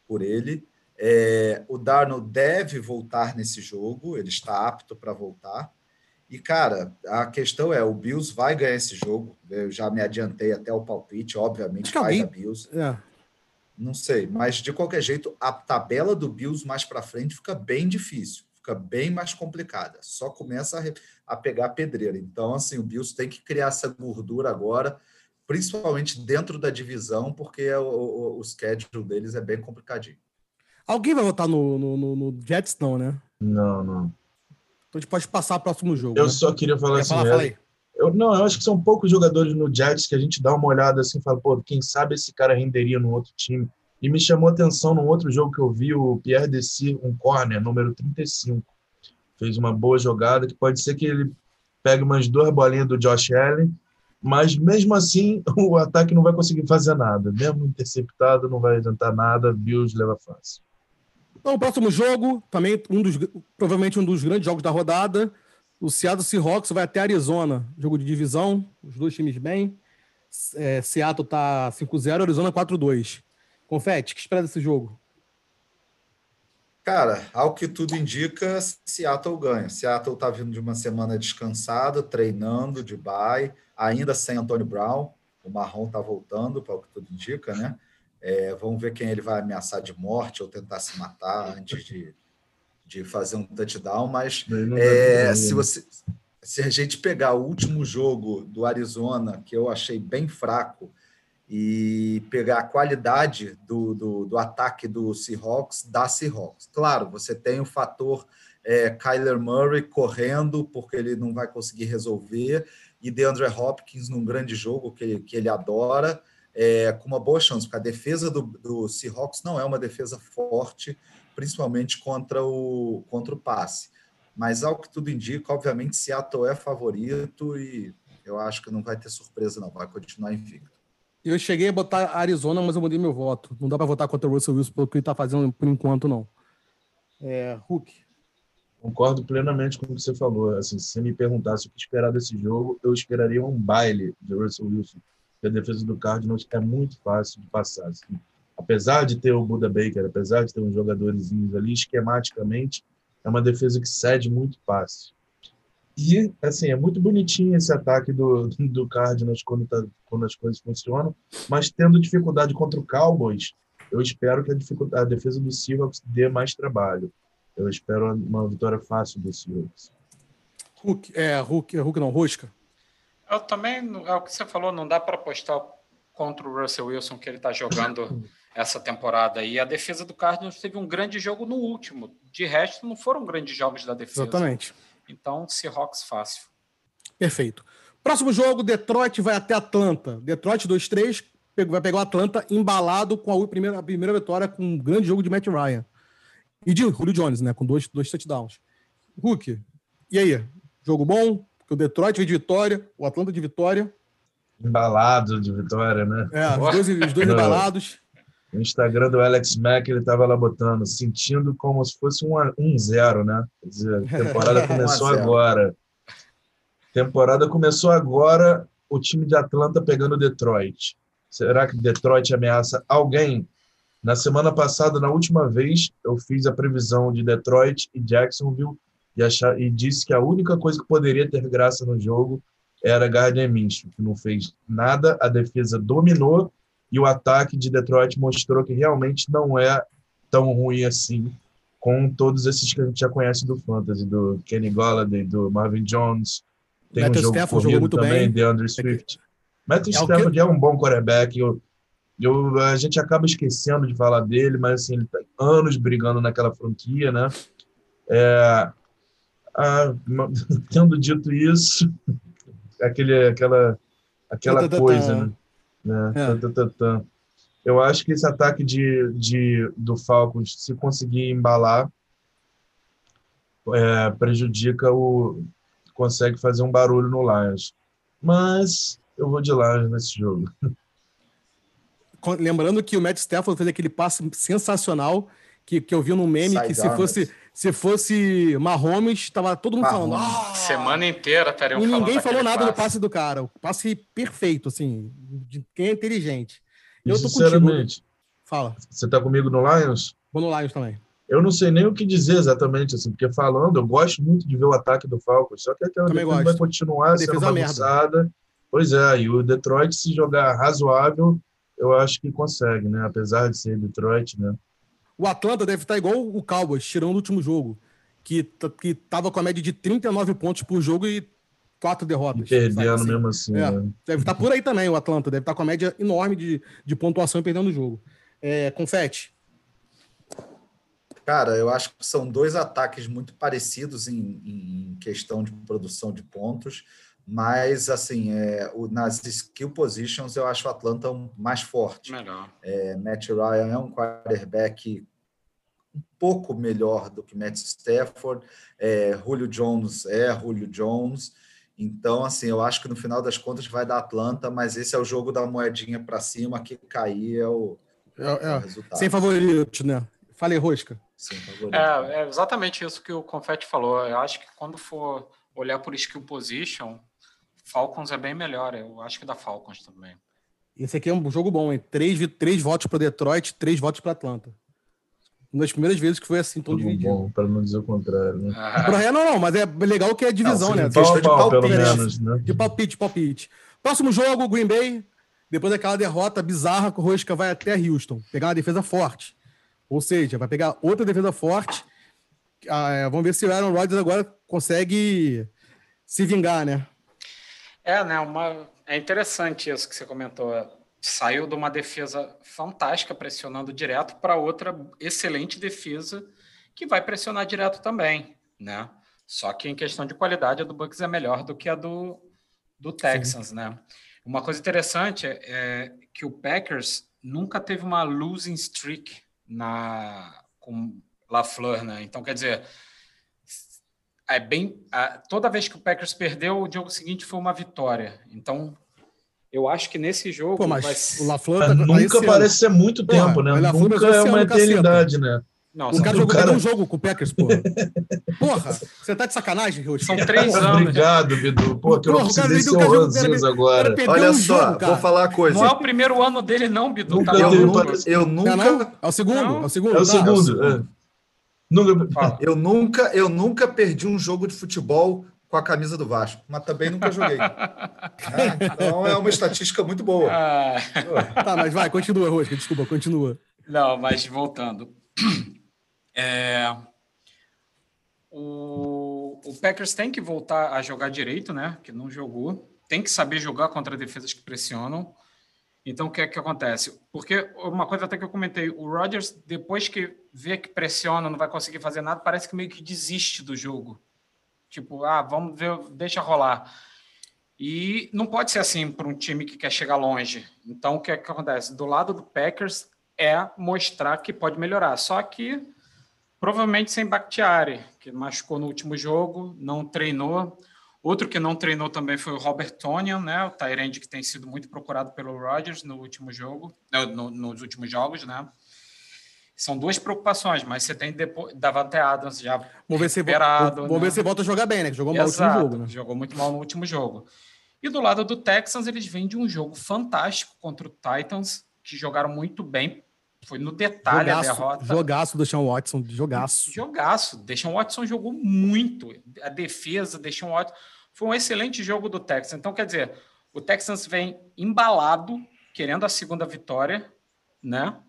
por ele. É, o Darnold deve voltar nesse jogo, ele está apto para voltar. E, cara, a questão é: o Bills vai ganhar esse jogo. Eu já me adiantei até o palpite, obviamente, vai alguém... Bills. É. Não sei, mas de qualquer jeito, a tabela do Bills mais para frente fica bem difícil, fica bem mais complicada. Só começa a, a pegar pedreira. Então, assim, o Bills tem que criar essa gordura agora, principalmente dentro da divisão, porque o, o, o schedule deles é bem complicadinho. Alguém vai votar no, no, no, no Jets, não, né? Não, não. Então a gente pode passar para o próximo jogo. Eu né? só queria falar Quer assim. Falar, é, eu, não, eu acho que são poucos jogadores no Jets que a gente dá uma olhada assim e fala, pô, quem sabe esse cara renderia no outro time. E me chamou atenção num outro jogo que eu vi, o Pierre Dessy, um corner, número 35. Fez uma boa jogada, que pode ser que ele pegue umas duas bolinhas do Josh Allen, mas mesmo assim o ataque não vai conseguir fazer nada. Mesmo interceptado, não vai adiantar nada, Bills leva fácil. Então, o próximo jogo, também um dos, provavelmente um dos grandes jogos da rodada, o Seattle Seahawks vai até Arizona, jogo de divisão, os dois times bem. É, Seattle tá 5-0, Arizona 4-2. Confete, que espera desse jogo? Cara, ao que tudo indica, Seattle ganha. Seattle tá vindo de uma semana descansada, treinando de bye, ainda sem Antônio Brown. O Marrom tá voltando, para o que tudo indica, né? É, vamos ver quem ele vai ameaçar de morte ou tentar se matar antes de, de fazer um touchdown, mas é, se você se a gente pegar o último jogo do Arizona, que eu achei bem fraco, e pegar a qualidade do, do, do ataque do Seahawks, da Seahawks. Claro, você tem o fator é, Kyler Murray correndo, porque ele não vai conseguir resolver, e DeAndre Hopkins num grande jogo que, que ele adora, é, com uma boa chance, porque a defesa do, do Seahawks não é uma defesa forte, principalmente contra o, contra o passe. mas ao que tudo indica, obviamente, Seattle é favorito e eu acho que não vai ter surpresa, não. Vai continuar invicto. Eu cheguei a botar Arizona, mas eu mudei meu voto. Não dá para votar contra o Russell Wilson pelo que ele está fazendo por enquanto, não. É, Hulk. Concordo plenamente com o que você falou. Assim, se você me perguntasse o que esperar desse jogo, eu esperaria um baile de Russell Wilson. Porque a defesa do Cardinals é muito fácil de passar. Assim. Apesar de ter o Buda Baker, apesar de ter uns jogadores ali, esquematicamente, é uma defesa que cede muito fácil. E, assim, é muito bonitinho esse ataque do, do Cardinals quando, tá, quando as coisas funcionam, mas tendo dificuldade contra o Cowboys, eu espero que a, a defesa do Seahawks dê mais trabalho. Eu espero uma vitória fácil do Seahawks. Hulk, é, Hulk, é Hulk não, Rosca. Eu também, é o que você falou, não dá para apostar contra o Russell Wilson que ele está jogando essa temporada. E a defesa do Cardinals teve um grande jogo no último. De resto, não foram grandes jogos da defesa. Exatamente. Então, Seahawks fácil. Perfeito. Próximo jogo, Detroit vai até Atlanta. Detroit 2-3, vai pegar o Atlanta embalado com a primeira, a primeira vitória com um grande jogo de Matt Ryan. E de Julio Jones, né? Com dois, dois touchdowns. Hulk, e aí? Jogo bom? O Detroit veio de vitória, o Atlanta de vitória. Embalado de vitória, né? É, os dois, os dois embalados. No Instagram do Alex Mack, ele estava lá botando, sentindo como se fosse um, um zero, né? Quer dizer, a temporada começou agora. Temporada começou agora, o time de Atlanta pegando Detroit. Será que Detroit ameaça alguém? Na semana passada, na última vez, eu fiz a previsão de Detroit e Jacksonville e, achar, e disse que a única coisa que poderia ter graça no jogo era Gardner Minshew, que não fez nada, a defesa dominou e o ataque de Detroit mostrou que realmente não é tão ruim assim, com todos esses que a gente já conhece do Fantasy, do Kenny Golladay, do Marvin Jones, tem Matthew um jogo Stafford corrido muito também, bem. DeAndre Swift. É Matthew é Stafford é um bom quarterback, eu, eu, a gente acaba esquecendo de falar dele, mas assim, ele está anos brigando naquela franquia, né? É, a, tendo dito isso, aquele, aquela, aquela coisa, né? Né? É. Eu acho que esse ataque de, de, do Falcons, se conseguir embalar, é, prejudica o. consegue fazer um barulho no Lions. Mas eu vou de Lions nesse jogo. Lembrando que o Matt Stafford fez aquele passe sensacional que, que eu vi no meme Side que se fosse, se fosse Mahomes, estava todo mundo Mahomes. falando. Ah! Semana inteira estaria E ninguém falou nada passe. do passe do cara. O passe perfeito, assim, de quem é inteligente. Eu tô Sinceramente, contigo. Fala. Você tá comigo no Lions? Vou no Lions também. Eu não sei nem o que dizer exatamente, assim, porque falando, eu gosto muito de ver o ataque do Falcons, só que aquela defesa gosto. vai continuar sendo bagunçada. Pois é, e o Detroit, se jogar razoável, eu acho que consegue, né? Apesar de ser Detroit, né? O Atlanta deve estar igual o Cowboys, tirando o último jogo, que, que tava com a média de 39 pontos por jogo e quatro derrotas. E perdendo assim. mesmo assim. É, né? Deve estar por aí também o Atlanta, deve estar com a média enorme de, de pontuação e perdendo o jogo. É, confete. Cara, eu acho que são dois ataques muito parecidos em, em questão de produção de pontos. Mas, assim, é, o, nas skill positions, eu acho o Atlanta mais forte. Melhor. É, Matt Ryan é um quarterback um pouco melhor do que Matt Stafford. É, Julio Jones é Julio Jones. Então, assim, eu acho que no final das contas vai dar Atlanta, mas esse é o jogo da moedinha para cima, que cair é o, é, é, o resultado. Sem favorito, né? Falei, Rosca. Sem favorito. É, é exatamente isso que o Confetti falou. Eu acho que quando for olhar por skill position, Falcons é bem melhor, eu acho que da Falcons também. Esse aqui é um jogo bom, hein? Três, três votos para Detroit, três votos para Atlanta. Uma das primeiras vezes que foi assim, tão dividido. Bom, para não dizer o contrário, né? Ah. Não, não, mas é legal que é divisão, não, sim, né? Pau, de palpite. Menos, né? De palpite, palpite. Próximo jogo, Green Bay. Depois daquela derrota bizarra, o Rosca vai até Houston. Pegar uma defesa forte. Ou seja, vai pegar outra defesa forte. Ah, é, vamos ver se o Aaron Rodgers agora consegue se vingar, né? É, né? Uma... É interessante isso que você comentou. Saiu de uma defesa fantástica, pressionando direto, para outra excelente defesa que vai pressionar direto também, né? Só que em questão de qualidade, a do Bucks é melhor do que a do, do Texans, Sim. né? Uma coisa interessante é que o Packers nunca teve uma losing streak na com LaFleur, né? Então, quer dizer, é bem. toda vez que o Packers perdeu, o jogo seguinte foi uma vitória. Então, eu acho que nesse jogo. Pô, mas vai... o LaFleur tá, nunca parece ser muito tempo, Porra, né? Nunca é uma eternidade, né? Não, o cara jogou cara... um jogo com o Packers, porra. porra, você tá de sacanagem, Rio? São três anos. Obrigado, Bidu. Pô, que eu não precisei ser o Ranzinhos agora. Olha um só, jogo, vou falar uma coisa. Não é o primeiro ano dele, não, Bidu. Tá eu, nunca, eu nunca. Não, não? É o segundo. Não. É o segundo. É o segundo. É. Nunca... Eu, nunca, eu nunca perdi um jogo de futebol com a camisa do Vasco, mas também nunca joguei. é, então é uma estatística muito boa. Ah. Tá, mas vai, continua, Rosca, desculpa, continua. Não, mas voltando. É, o, o Packers tem que voltar a jogar direito, né? Que não jogou. Tem que saber jogar contra defesas que pressionam. Então, o que é que acontece? Porque uma coisa até que eu comentei, o Rodgers, depois que vê que pressiona, não vai conseguir fazer nada, parece que meio que desiste do jogo. Tipo, ah, vamos ver, deixa rolar. E não pode ser assim para um time que quer chegar longe. Então, o que é que acontece? Do lado do Packers é mostrar que pode melhorar. Só que Provavelmente sem Bakhtiari, que machucou no último jogo, não treinou. Outro que não treinou também foi o Robert Tonian, né? O Tyrande que tem sido muito procurado pelo Rodgers no último jogo, no, nos últimos jogos, né? São duas preocupações, mas você tem depois Davante Adams já vamos ver se Vamos né? ver se volta a jogar bem, né? jogou mal Exato, no último jogo, né? Jogou muito mal no último jogo. E do lado do Texans, eles vêm de um jogo fantástico contra o Titans, que jogaram muito bem, foi no detalhe jogaço, a derrota. Jogaço do Sean Watson, jogaço. Jogaço. Deshaun Watson jogou muito. A defesa, Deshaun Watson. Foi um excelente jogo do Texans. Então, quer dizer, o Texans vem embalado, querendo a segunda vitória, né?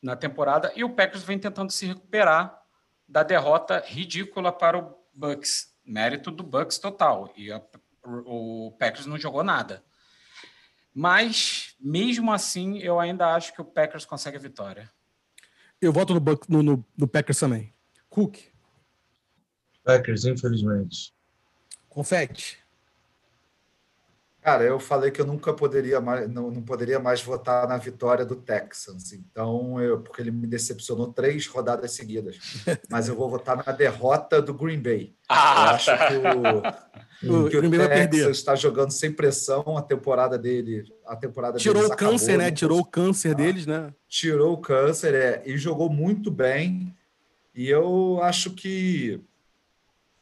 Na temporada, e o Packers vem tentando se recuperar da derrota ridícula para o Bucks. Mérito do Bucks total. E a, o Packers não jogou nada. Mas, mesmo assim, eu ainda acho que o Packers consegue a vitória. Eu voto no, no, no, no Packers também. Cook. Packers, infelizmente. Confete. Cara, eu falei que eu nunca poderia mais, não, não poderia mais votar na vitória do Texans. Então, eu, porque ele me decepcionou três rodadas seguidas. Mas eu vou votar na derrota do Green Bay. Ah, eu acho que o, o, que o Texas está jogando sem pressão. A temporada dele, a temporada tirou o câncer, acabou, né? Tirou o câncer ah, deles, né? Tirou o câncer, é, e jogou muito bem. E eu acho que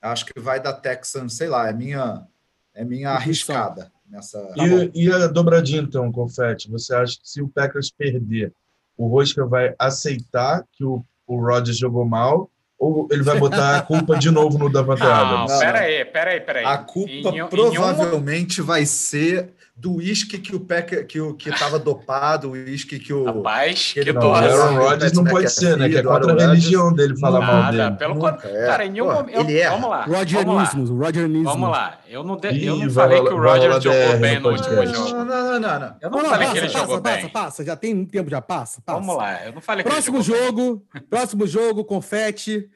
acho que vai dar Texans, sei lá, é minha é minha arriscada nessa. E, e, a dobradinha, então, Confete? Você acha que se o Packers perder, o Rosca vai aceitar que o, o Rodgers jogou mal? Ou ele vai botar a culpa de novo no Davante Adams? Não, pera aí, pera aí, pera aí. A culpa em, provavelmente em um... vai ser do uísque que o Packer, que o que estava dopado, o uísque que o Rapaz, que, que não, Aaron Rodgers não pode ser, né? Que é contra a religião dele falar mal dele. Pelo contrário, é. cara, em nenhum momento, ele é. Vamos lá. Rogerismo, Rogerismo. Vamos lá. Eu não, de, eu não falei que o Rodgers jogou bem no último jogo. Não, não, não, não. Eu não falei que ele jogou bem. Passa, passa, já tem um tempo já passa, Vamos lá. Eu não falei que Próximo jogo, próximo jogo, confete.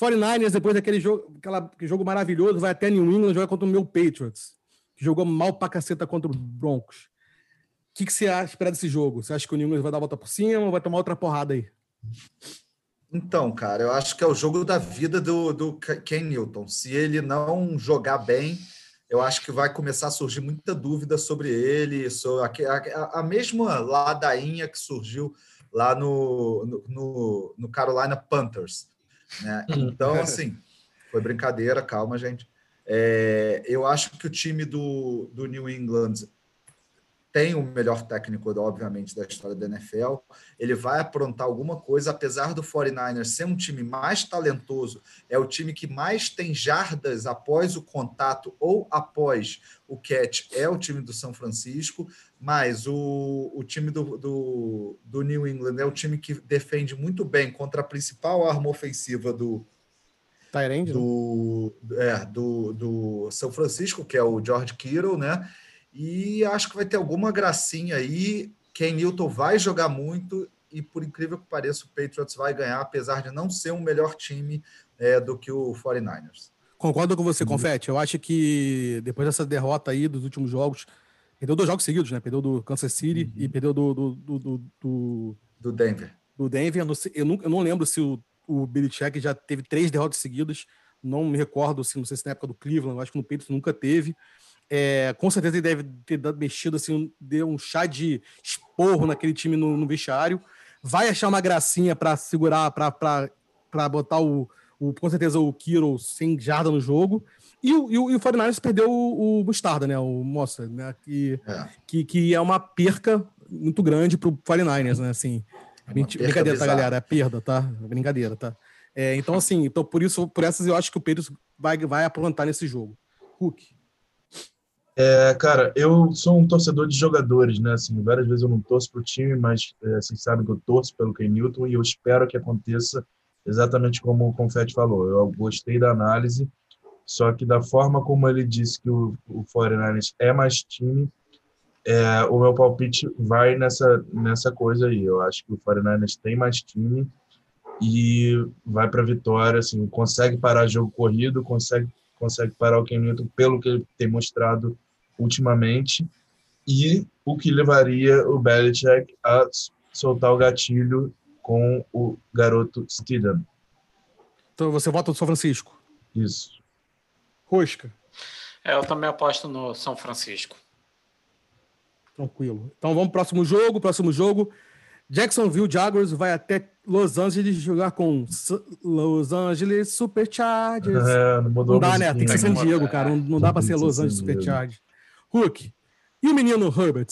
49ers, depois daquele jogo, aquela, jogo maravilhoso, vai até New England jogar contra o meu Patriots, que jogou mal pra caceta contra o Broncos que, que você espera desse jogo? Você acha que o New England vai dar a volta por cima ou vai tomar outra porrada aí? Então, cara, eu acho que é o jogo da vida do, do Ken Newton. Se ele não jogar bem, eu acho que vai começar a surgir muita dúvida sobre ele, sobre a, a, a mesma ladainha que surgiu lá no, no, no Carolina Panthers. Né? Então, assim, foi brincadeira, calma, gente. É, eu acho que o time do, do New England tem o melhor técnico, obviamente, da história da NFL. Ele vai aprontar alguma coisa, apesar do 49ers ser um time mais talentoso, é o time que mais tem jardas após o contato ou após o catch, é o time do São Francisco, mas o, o time do, do, do New England é o time que defende muito bem contra a principal arma ofensiva do, Tyrande, do, é, do, do São Francisco, que é o George Kittle, né? E acho que vai ter alguma gracinha aí. Ken Newton vai jogar muito e, por incrível que pareça, o Patriots vai ganhar, apesar de não ser um melhor time é, do que o 49ers. Concordo com você, Confete. Eu acho que depois dessa derrota aí dos últimos jogos, perdeu dois jogos seguidos, né? Perdeu do Kansas City uhum. e perdeu do, do, do, do, do Denver. Do Denver. Eu não, eu não lembro se o, o Billy Check já teve três derrotas seguidas Não me recordo, assim, não sei se na época do Cleveland, acho que no Patriots nunca teve. É, com certeza ele deve ter mexido, assim, deu um chá de esporro naquele time no, no vestiário. Vai achar uma gracinha para segurar, para botar o, o, com certeza o Kiro sem jarda no jogo. E o, e o, e o 49ers perdeu o, o Mostarda, né? O Moça, né? Que é. Que, que é uma perca muito grande para o 49ers, né? Assim, é brincadeira, tá, galera? É perda, tá? Brincadeira, tá? É, então, assim, então por isso, por essas eu acho que o Pedro vai, vai aprontar nesse jogo. Hulk. É, cara, eu sou um torcedor de jogadores, né? Assim, várias vezes eu não torço pro time, mas é, vocês sabem que eu torço pelo Ken Newton e eu espero que aconteça exatamente como o Confetti falou. Eu gostei da análise, só que da forma como ele disse que o, o 49ers é mais time, é, o meu palpite vai nessa, nessa coisa aí. Eu acho que o 49ers tem mais time e vai para a vitória, assim, consegue parar jogo corrido, consegue, consegue parar o Ken Newton pelo que ele tem mostrado ultimamente e o que levaria o Belichick a soltar o gatilho com o garoto Steedham. Então você vota no São Francisco? Isso. Rosca. É, eu também aposto no São Francisco. Tranquilo. Então vamos pro próximo jogo. Próximo jogo. Jacksonville Jaguars vai até Los Angeles jogar com Los Angeles Superchargers. É, não, não dá, né? Tem que ser San Diego, cara. Não, não dá para ser Los Angeles Superchargers. Hulk. E o menino Herbert?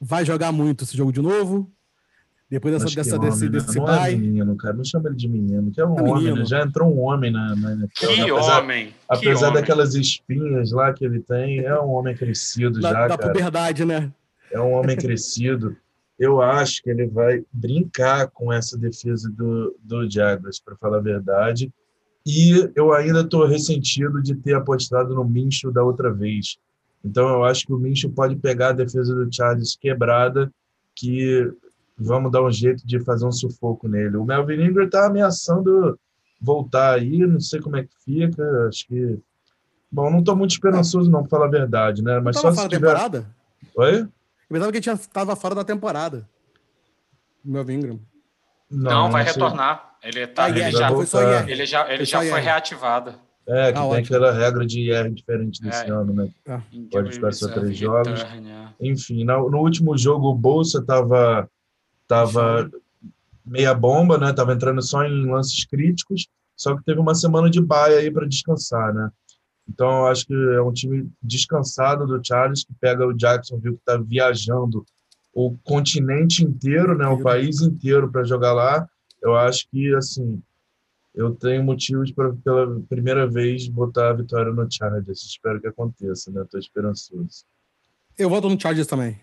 Vai jogar muito esse jogo de novo? Depois dessa, dessa, homem, desse, né? desse não é menino, cara. Não chama ele de menino, que é um é homem, né? Já entrou um homem na, na Que apesar, homem! Apesar que daquelas homem. espinhas lá que ele tem, é um homem crescido da, já, da cara. puberdade, né? É um homem crescido. Eu acho que ele vai brincar com essa defesa do, do Jaguars, para falar a verdade. E eu ainda estou ressentido de ter apostado no Mincho da outra vez. Então eu acho que o Mincho pode pegar a defesa do Charles quebrada, que vamos dar um jeito de fazer um sufoco nele. O Melvin Ingram está ameaçando voltar aí, não sei como é que fica, acho que... Bom, não estou muito esperançoso não, para falar a verdade, né? Mas só se tiver... temporada? Oi? Eu pensava que ele estava fora da temporada. O Melvin Ingram. Não, não vai retornar. Ele, tá, ah, ele, já, ele já, ele já foi reativado. É, que ah, tem ótimo. aquela regra de IR diferente desse é. ano, né? Ah. Pode ficar só três jogos. É. Enfim, no, no, último jogo o Bolsa estava Tava meia bomba, né? Tava entrando só em lances críticos, só que teve uma semana de baia aí para descansar, né? Então, eu acho que é um time descansado do Charles, que pega o Jacksonville, que está viajando o continente inteiro, né, o país inteiro para jogar lá. Eu acho que, assim, eu tenho motivos para, pela primeira vez, botar a vitória no Chargers. Espero que aconteça, né? Estou esperançoso. Eu voto no Chargers também.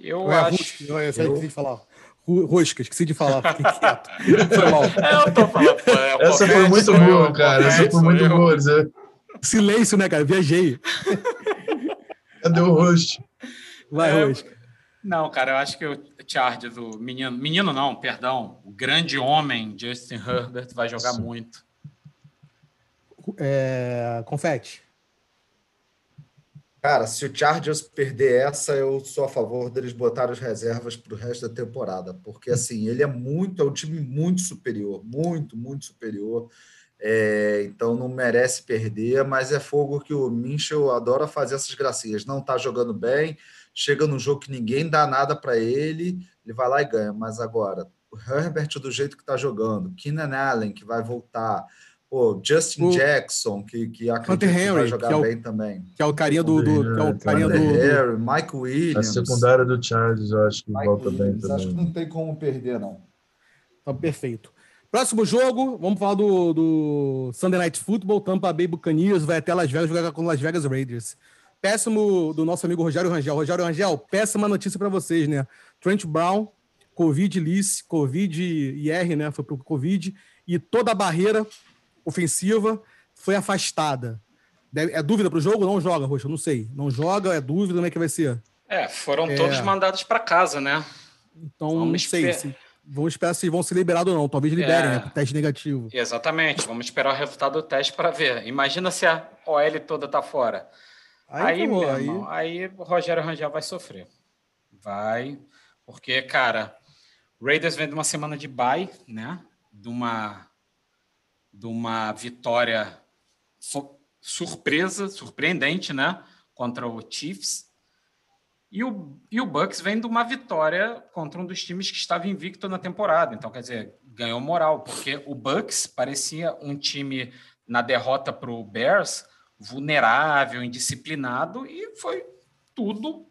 Eu é acho. eu, eu, esqueci de falar. Rosca, esqueci de falar, fiquei quieto. Foi mal. É, eu tô falando. É Essa foi muito boa, cara. Essa foi muito boa. Silêncio, né, cara? Viajei. Cadê o host? Vai, é, Rosca. Não, cara, eu acho que o Chargers, o menino, menino não, perdão, o grande homem Justin Herbert vai jogar Sim. muito. É, confete. Cara, se o Chargers perder essa, eu sou a favor deles botarem as reservas para o resto da temporada, porque assim ele é muito, é um time muito superior, muito, muito superior. É, então não merece perder, mas é fogo que o Minchel adora fazer essas gracinhas. Não está jogando bem, chega num jogo que ninguém dá nada para ele, ele vai lá e ganha. Mas agora, o Herbert do jeito que está jogando, Keenan Allen que vai voltar, Pô, Justin o Jackson, que, que acredito que vai jogar que é o, bem também. Que é o carinha do. do, que é o carinha do, Harry, Mike Williams. A secundária do Charles, eu acho que Mike volta Williams, bem também. Acho que não tem como perder, não. Tá perfeito. Próximo jogo, vamos falar do, do Sunday Night Football. Tampa Bay Buccaneers vai até Las Vegas jogar com Las Vegas Raiders. Péssimo do nosso amigo Rogério Rangel. Rogério Rangel, péssima notícia para vocês, né? Trent Brown, Covid Lice, Covid IR, né? Foi pro Covid. E toda a barreira ofensiva foi afastada. É dúvida para o jogo? Não joga, Roxa? Não sei. Não joga, é dúvida, como é que vai ser? É, foram é... todos mandados para casa, né? Então, Vamos não sei. Se, vamos esperar se vão ser liberados ou não. Talvez liberem, é... né? Teste negativo. Exatamente. Vamos esperar o resultado do teste para ver. Imagina se a OL toda tá fora. Aí, aí, meu aí... Irmão, aí o Rogério Rangel vai sofrer. Vai. Porque, cara, Raiders vem de uma semana de bye, né? de uma, de uma vitória surpresa, surpreendente, né? Contra o Chiefs. E o, e o Bucks vem de uma vitória contra um dos times que estava invicto na temporada. Então, quer dizer, ganhou moral, porque o Bucks parecia um time na derrota para o Bears vulnerável, indisciplinado, e foi tudo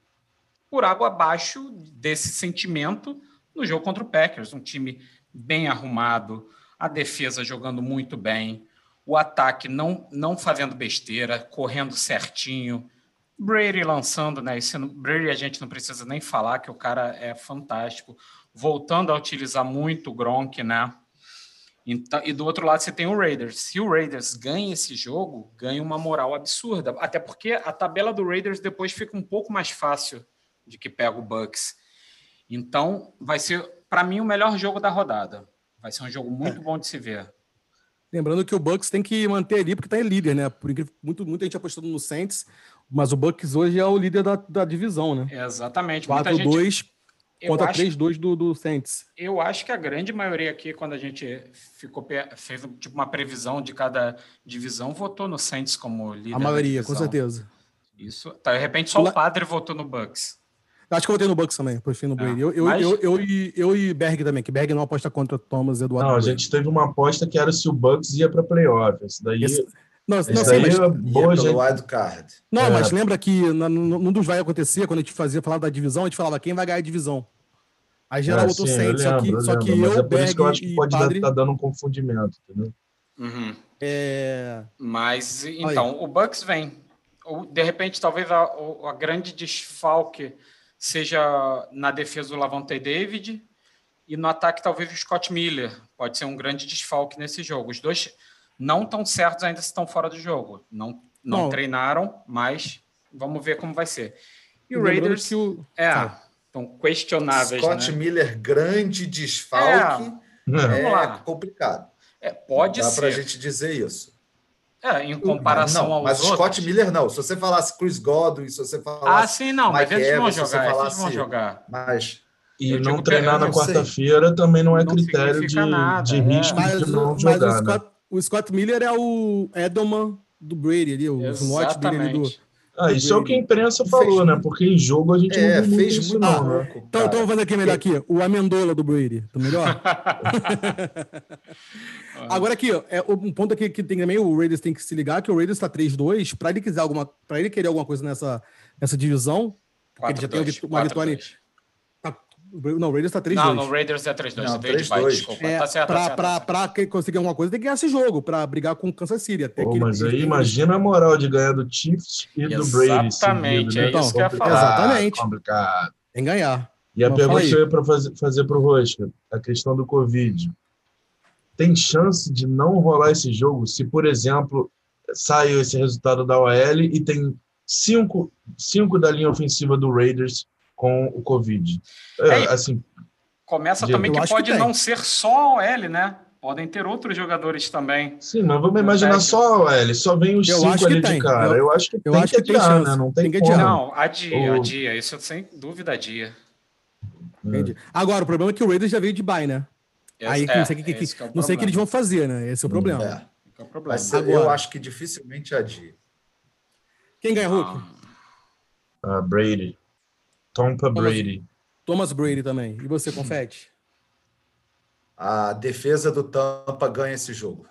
por água abaixo desse sentimento no jogo contra o Packers. Um time bem arrumado, a defesa jogando muito bem, o ataque não, não fazendo besteira, correndo certinho. Brady lançando, né? Esse, Brady a gente não precisa nem falar que o cara é fantástico. Voltando a utilizar muito o Gronk, né? Então, e do outro lado você tem o Raiders. Se o Raiders ganha esse jogo, ganha uma moral absurda. Até porque a tabela do Raiders depois fica um pouco mais fácil de que pega o Bucks. Então, vai ser, para mim, o melhor jogo da rodada. Vai ser um jogo muito é. bom de se ver. Lembrando que o Bucks tem que manter ali porque está em líder, né? Por incrível, muito, muita gente apostando no Saints, mas o Bucks hoje é o líder da, da divisão, né? Exatamente. 4-2 gente... contra 3-2 do, do Saints. Eu acho que a grande maioria aqui, quando a gente ficou fez tipo uma previsão de cada divisão, votou no Saints como líder. A maioria, com certeza. Isso. Tá, de repente só o padre votou no Bucks. Acho que eu votei no Bucks também, por fim no Brady. eu, eu, mas... eu, eu, e, eu e Berg também, que Berg não aposta contra Thomas Eduardo. Não, a gente teve uma aposta que era se o Bucks ia para playoff. Isso daí. Esse... Não, não, sei, mas... É boa gente... card. Não, é. mas lembra que num dos vai acontecer, quando a gente fazia falar da divisão, a gente falava quem vai ganhar a divisão. Aí geral é, botou sim, Saints, só que, só que eu, é por isso que eu acho que pode estar tá dando um confundimento, entendeu? Uhum. É... Mas, então, Aí. o Bucks vem. De repente, talvez a, a grande desfalque seja na defesa do Lavonte David e no ataque talvez o Scott Miller. Pode ser um grande desfalque nesse jogo. Os dois não estão certos ainda se estão fora do jogo. Não, não treinaram, mas vamos ver como vai ser. E o Raiders que o... é, tá. estão questionáveis. Scott né? Miller, grande desfalque. É, é complicado. É, pode Dá ser. Dá para a gente dizer isso. É, em comparação não, aos mas outros. Scott Miller não. Se você falasse Chris Godwin, se você falasse. Ah, sim, não, Mike mas eles vão jogar, falasse, eles vão jogar. Mas. E não treinar na quarta-feira também não é não critério de, nada, de é. risco mas, de não jogar. Mas o Scott, né? o Scott Miller é o Edelman do Brady ali, o slot dele ali do. Ah, isso é o que a imprensa falou, fez, né? Porque em jogo a gente é, não fez muito, não, né? Então, então vamos fazer aqui melhor aqui. O Amendola do Brady. Tá melhor? Agora aqui, é, um ponto aqui que tem também, o Raiders tem que se ligar, que o Raiders está 3-2, para ele quiser alguma. para ele querer alguma coisa nessa, nessa divisão, ele já tem uma vitória. Tá, não, o Raiders tá 3-2. Não, no Raiders é 3-2. 3-2. Desculpa. É, tá certo, pra, tá certo, pra, pra, pra conseguir alguma coisa, tem que ganhar esse jogo, pra brigar com o Kansas City. Até Pô, mas aí imagina a moral de ganhar do Chiefs e do Brady. Exatamente, é então, isso que eu ia falar. Exatamente. Complicado. Tem que ganhar. E a pergunta que eu ia para fazer, fazer para o Rosca, a questão do Covid tem chance de não rolar esse jogo se, por exemplo, saiu esse resultado da OL e tem cinco, cinco da linha ofensiva do Raiders com o Covid. É, assim, começa também que pode que não ser só a OL, né? Podem ter outros jogadores também. Sim, mas vamos imaginar só a OL, só vem os eu cinco ali tem. de cara. Eu, eu, acho que eu tem acho que, que adiar, né? Não tem, tem que adiar. Não, adia, o... adia. Isso sem dúvida adia. Entendi. Agora, o problema é que o Raiders já veio de bye, né? Aí é, não sei o que, que, que é não sei que eles vão fazer, né? Esse é o problema. É. É o problema. Mas Agora, eu acho que dificilmente adia. Quem ganha, Hulk? Uh, Brady. Tompa Brady. Thomas Brady também. E você, Confete? A defesa do Tampa ganha esse jogo.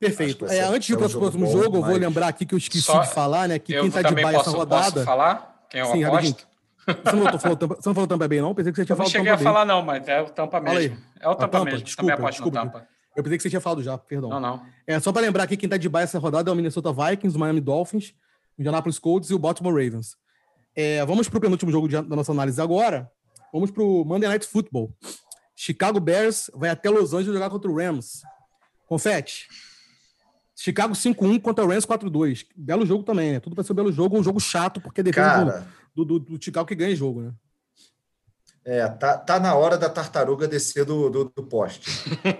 Perfeito. É, antes de ir para o próximo jogo, eu vou lembrar aqui que eu esqueci Só... de falar, né? Que quem está de baixo essa rodada. Posso falar? Quem eu Sim, aposto? Você não, falou, você não falou Tampa Bay, não? Pensei que você tinha eu falado Tampa. Não cheguei a falar, não, mas é o Tampa mesmo. É o Tampa, Tampa mesmo. Desculpa, Também aposto desculpa. no Tampa. Eu pensei que você tinha falado já, perdão. Não, não. É só para lembrar que quem tá de baixo essa rodada é o Minnesota Vikings, o Miami Dolphins, o Indianapolis Colts e o Baltimore Ravens. É, vamos para o penúltimo jogo de, da nossa análise agora. Vamos para o Monday Night Football. Chicago Bears vai até Los Angeles jogar contra o Rams. Confete. Chicago 5-1 contra o Rams 4-2. Belo jogo também, né? Tudo para ser um belo jogo, um jogo chato, porque defende Cara, do, do, do, do Chicago que ganha jogo, né? É, tá, tá na hora da tartaruga descer do, do, do poste.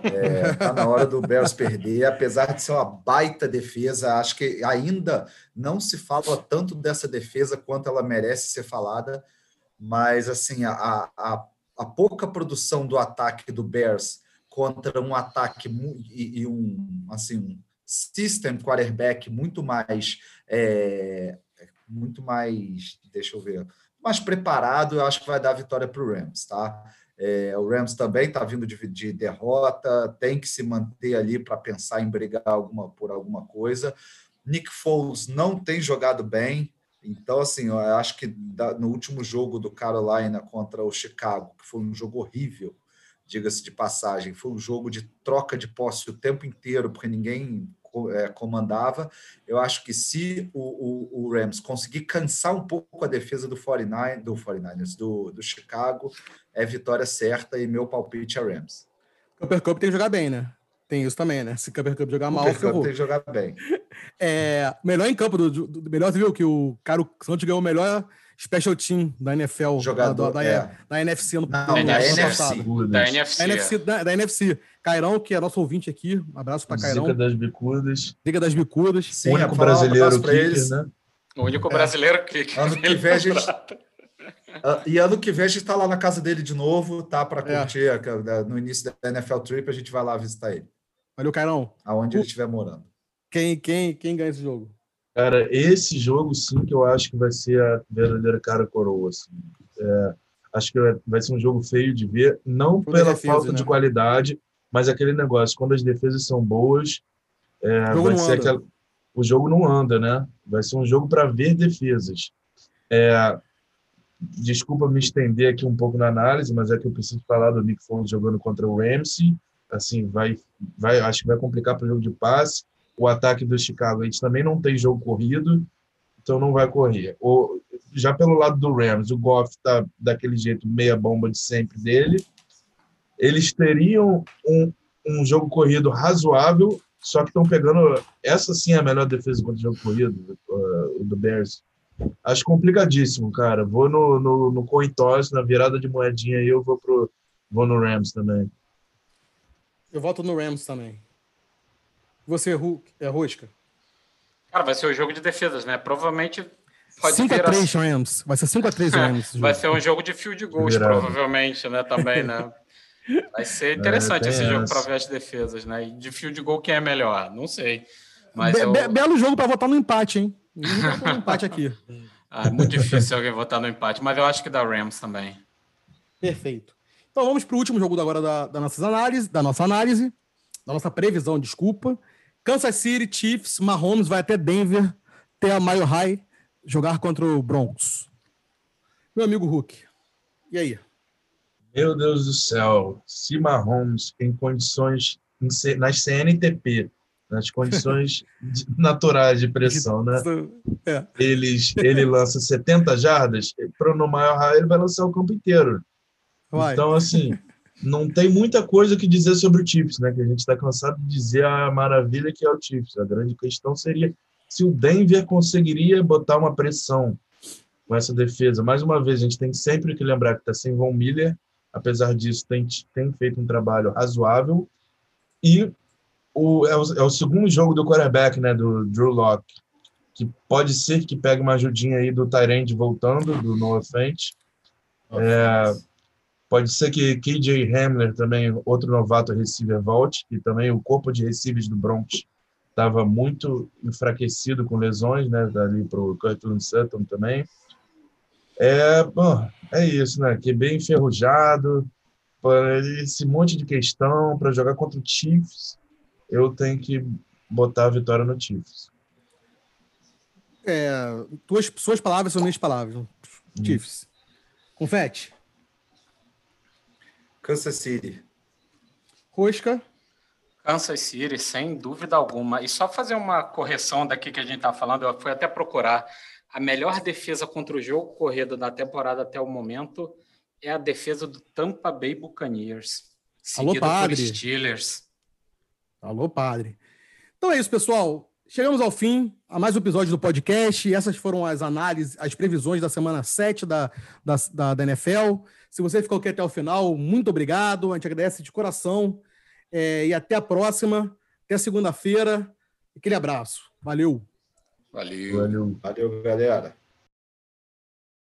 É, tá na hora do Bears perder, apesar de ser uma baita defesa. Acho que ainda não se fala tanto dessa defesa quanto ela merece ser falada, mas assim, a, a, a pouca produção do ataque do Bears contra um ataque e, e um assim um system quarterback muito mais é, muito mais deixa eu ver mais preparado eu acho que vai dar vitória para o Rams tá é, o Rams também está vindo de, de, derrota tem que se manter ali para pensar em brigar alguma por alguma coisa Nick Foles não tem jogado bem então, assim, eu acho que no último jogo do Carolina contra o Chicago, que foi um jogo horrível, diga-se de passagem. Foi um jogo de troca de posse o tempo inteiro, porque ninguém comandava. Eu acho que se o, o, o, Rams conseguir cansar um pouco a defesa do 49, do 49ers, do, do Chicago, é vitória certa e meu palpite é Rams. Cooper Cup tem que jogar bem, né? Tem isso também, né? Se Cooper Cup jogar mal, Cooper Cup tem que jogar bem. É, melhor em campo, do, do, melhor, você viu que o Caro Santos ganhou o melhor special team da NFL. Jogador, da, da, é. da NFC no Não, da, NFC. Da NFC. Da NFC, da, da NFC. Cairão, que é nosso ouvinte aqui. Um abraço para Cairão. Liga das Bicudas. Liga das Bicudas. Sim, o único brasileiro um eles. né? O único brasileiro é. que. Ano que vem a gente. Uh, e ano que vem a gente está lá na casa dele de novo, tá? Para é. curtir é. no início da NFL Trip, a gente vai lá visitar ele. Valeu, Cairão. Aonde o... ele estiver morando. Quem, quem, quem ganha esse jogo? Cara, esse jogo sim que eu acho que vai ser a verdadeira cara coroa. Assim. É, acho que vai ser um jogo feio de ver, não Por pela defesa, falta né? de qualidade, mas aquele negócio, quando as defesas são boas, é, vai ser aquela, o jogo não anda, né? Vai ser um jogo para ver defesas. É, desculpa me estender aqui um pouco na análise, mas é que eu preciso falar do Nick Foles jogando contra o Ramsey. Assim, vai, vai, acho que vai complicar para o jogo de passe o ataque do Chicago. Gente também não tem jogo corrido, então não vai correr. O, já pelo lado do Rams, o Goff está daquele jeito, meia bomba de sempre dele. Eles teriam um, um jogo corrido razoável, só que estão pegando. Essa sim é a melhor defesa contra o jogo corrido, uh, do Bears. Acho complicadíssimo, cara. Vou no, no, no coin toss, na virada de moedinha aí, eu vou, pro, vou no Rams também. Eu voto no Rams também. Você é Rosca? Cara, vai ser o jogo de defesas, né? Provavelmente pode 5 a 3 Rams. Vai ser 5 a 3 Rams. vai ser um jogo de field goals, Virado. provavelmente, né? Também, né? Vai ser interessante é, esse jogo para ver as defesas, né? E de field goal quem é melhor? Não sei. Mas be eu... be belo jogo para votar no empate, hein? no empate aqui. ah, é muito difícil alguém votar no empate, mas eu acho que dá Rams também. Perfeito. Então vamos para o último jogo agora da, da, nossa análise, da nossa análise, da nossa previsão, desculpa. Kansas City, Chiefs, Mahomes vai até Denver, ter a Mile High, jogar contra o Broncos. Meu amigo Hulk, e aí? Meu Deus do céu, se Mahomes em condições, nas CNTP, nas condições naturais de pressão, né? É. Eles, ele lança 70 jardas, para no Mile High ele vai lançar o campo inteiro. Vai. Então, assim, não tem muita coisa que dizer sobre o Chiefs, né? Que a gente está cansado de dizer a maravilha que é o Chiefs. A grande questão seria se o Denver conseguiria botar uma pressão com essa defesa. Mais uma vez, a gente tem sempre que lembrar que está sem Von Miller, apesar disso, tem, tem feito um trabalho razoável. E o, é, o, é o segundo jogo do quarterback, né? Do Drew Locke, que pode ser que pegue uma ajudinha aí do Tyrande voltando, do Noah Fent. É, Pode ser que KJ Hamler, também outro novato receiver, volte, e também o corpo de receivers do Bronx estava muito enfraquecido com lesões, né? Dali para o Curtin Sutton também. É, bom, é isso, né? Que bem enferrujado, esse monte de questão para jogar contra o Chiefs, eu tenho que botar a vitória no Chiefs. É, tuas, suas palavras são minhas palavras. Hum. Chiefs. Confete. Kansas City. Rosca. Kansas City, sem dúvida alguma. E só fazer uma correção daqui que a gente está falando, eu fui até procurar. A melhor defesa contra o jogo corrido da temporada até o momento é a defesa do Tampa Bay Buccaneers. Alô, padre. por Steelers. Alô, padre. Então é isso, pessoal. Chegamos ao fim a mais um episódio do podcast. Essas foram as análises, as previsões da semana 7 da, da, da, da NFL. Se você ficou aqui até o final, muito obrigado. A gente agradece de coração. É, e até a próxima. Até segunda-feira. Aquele abraço. Valeu. Valeu. Valeu, Valeu galera.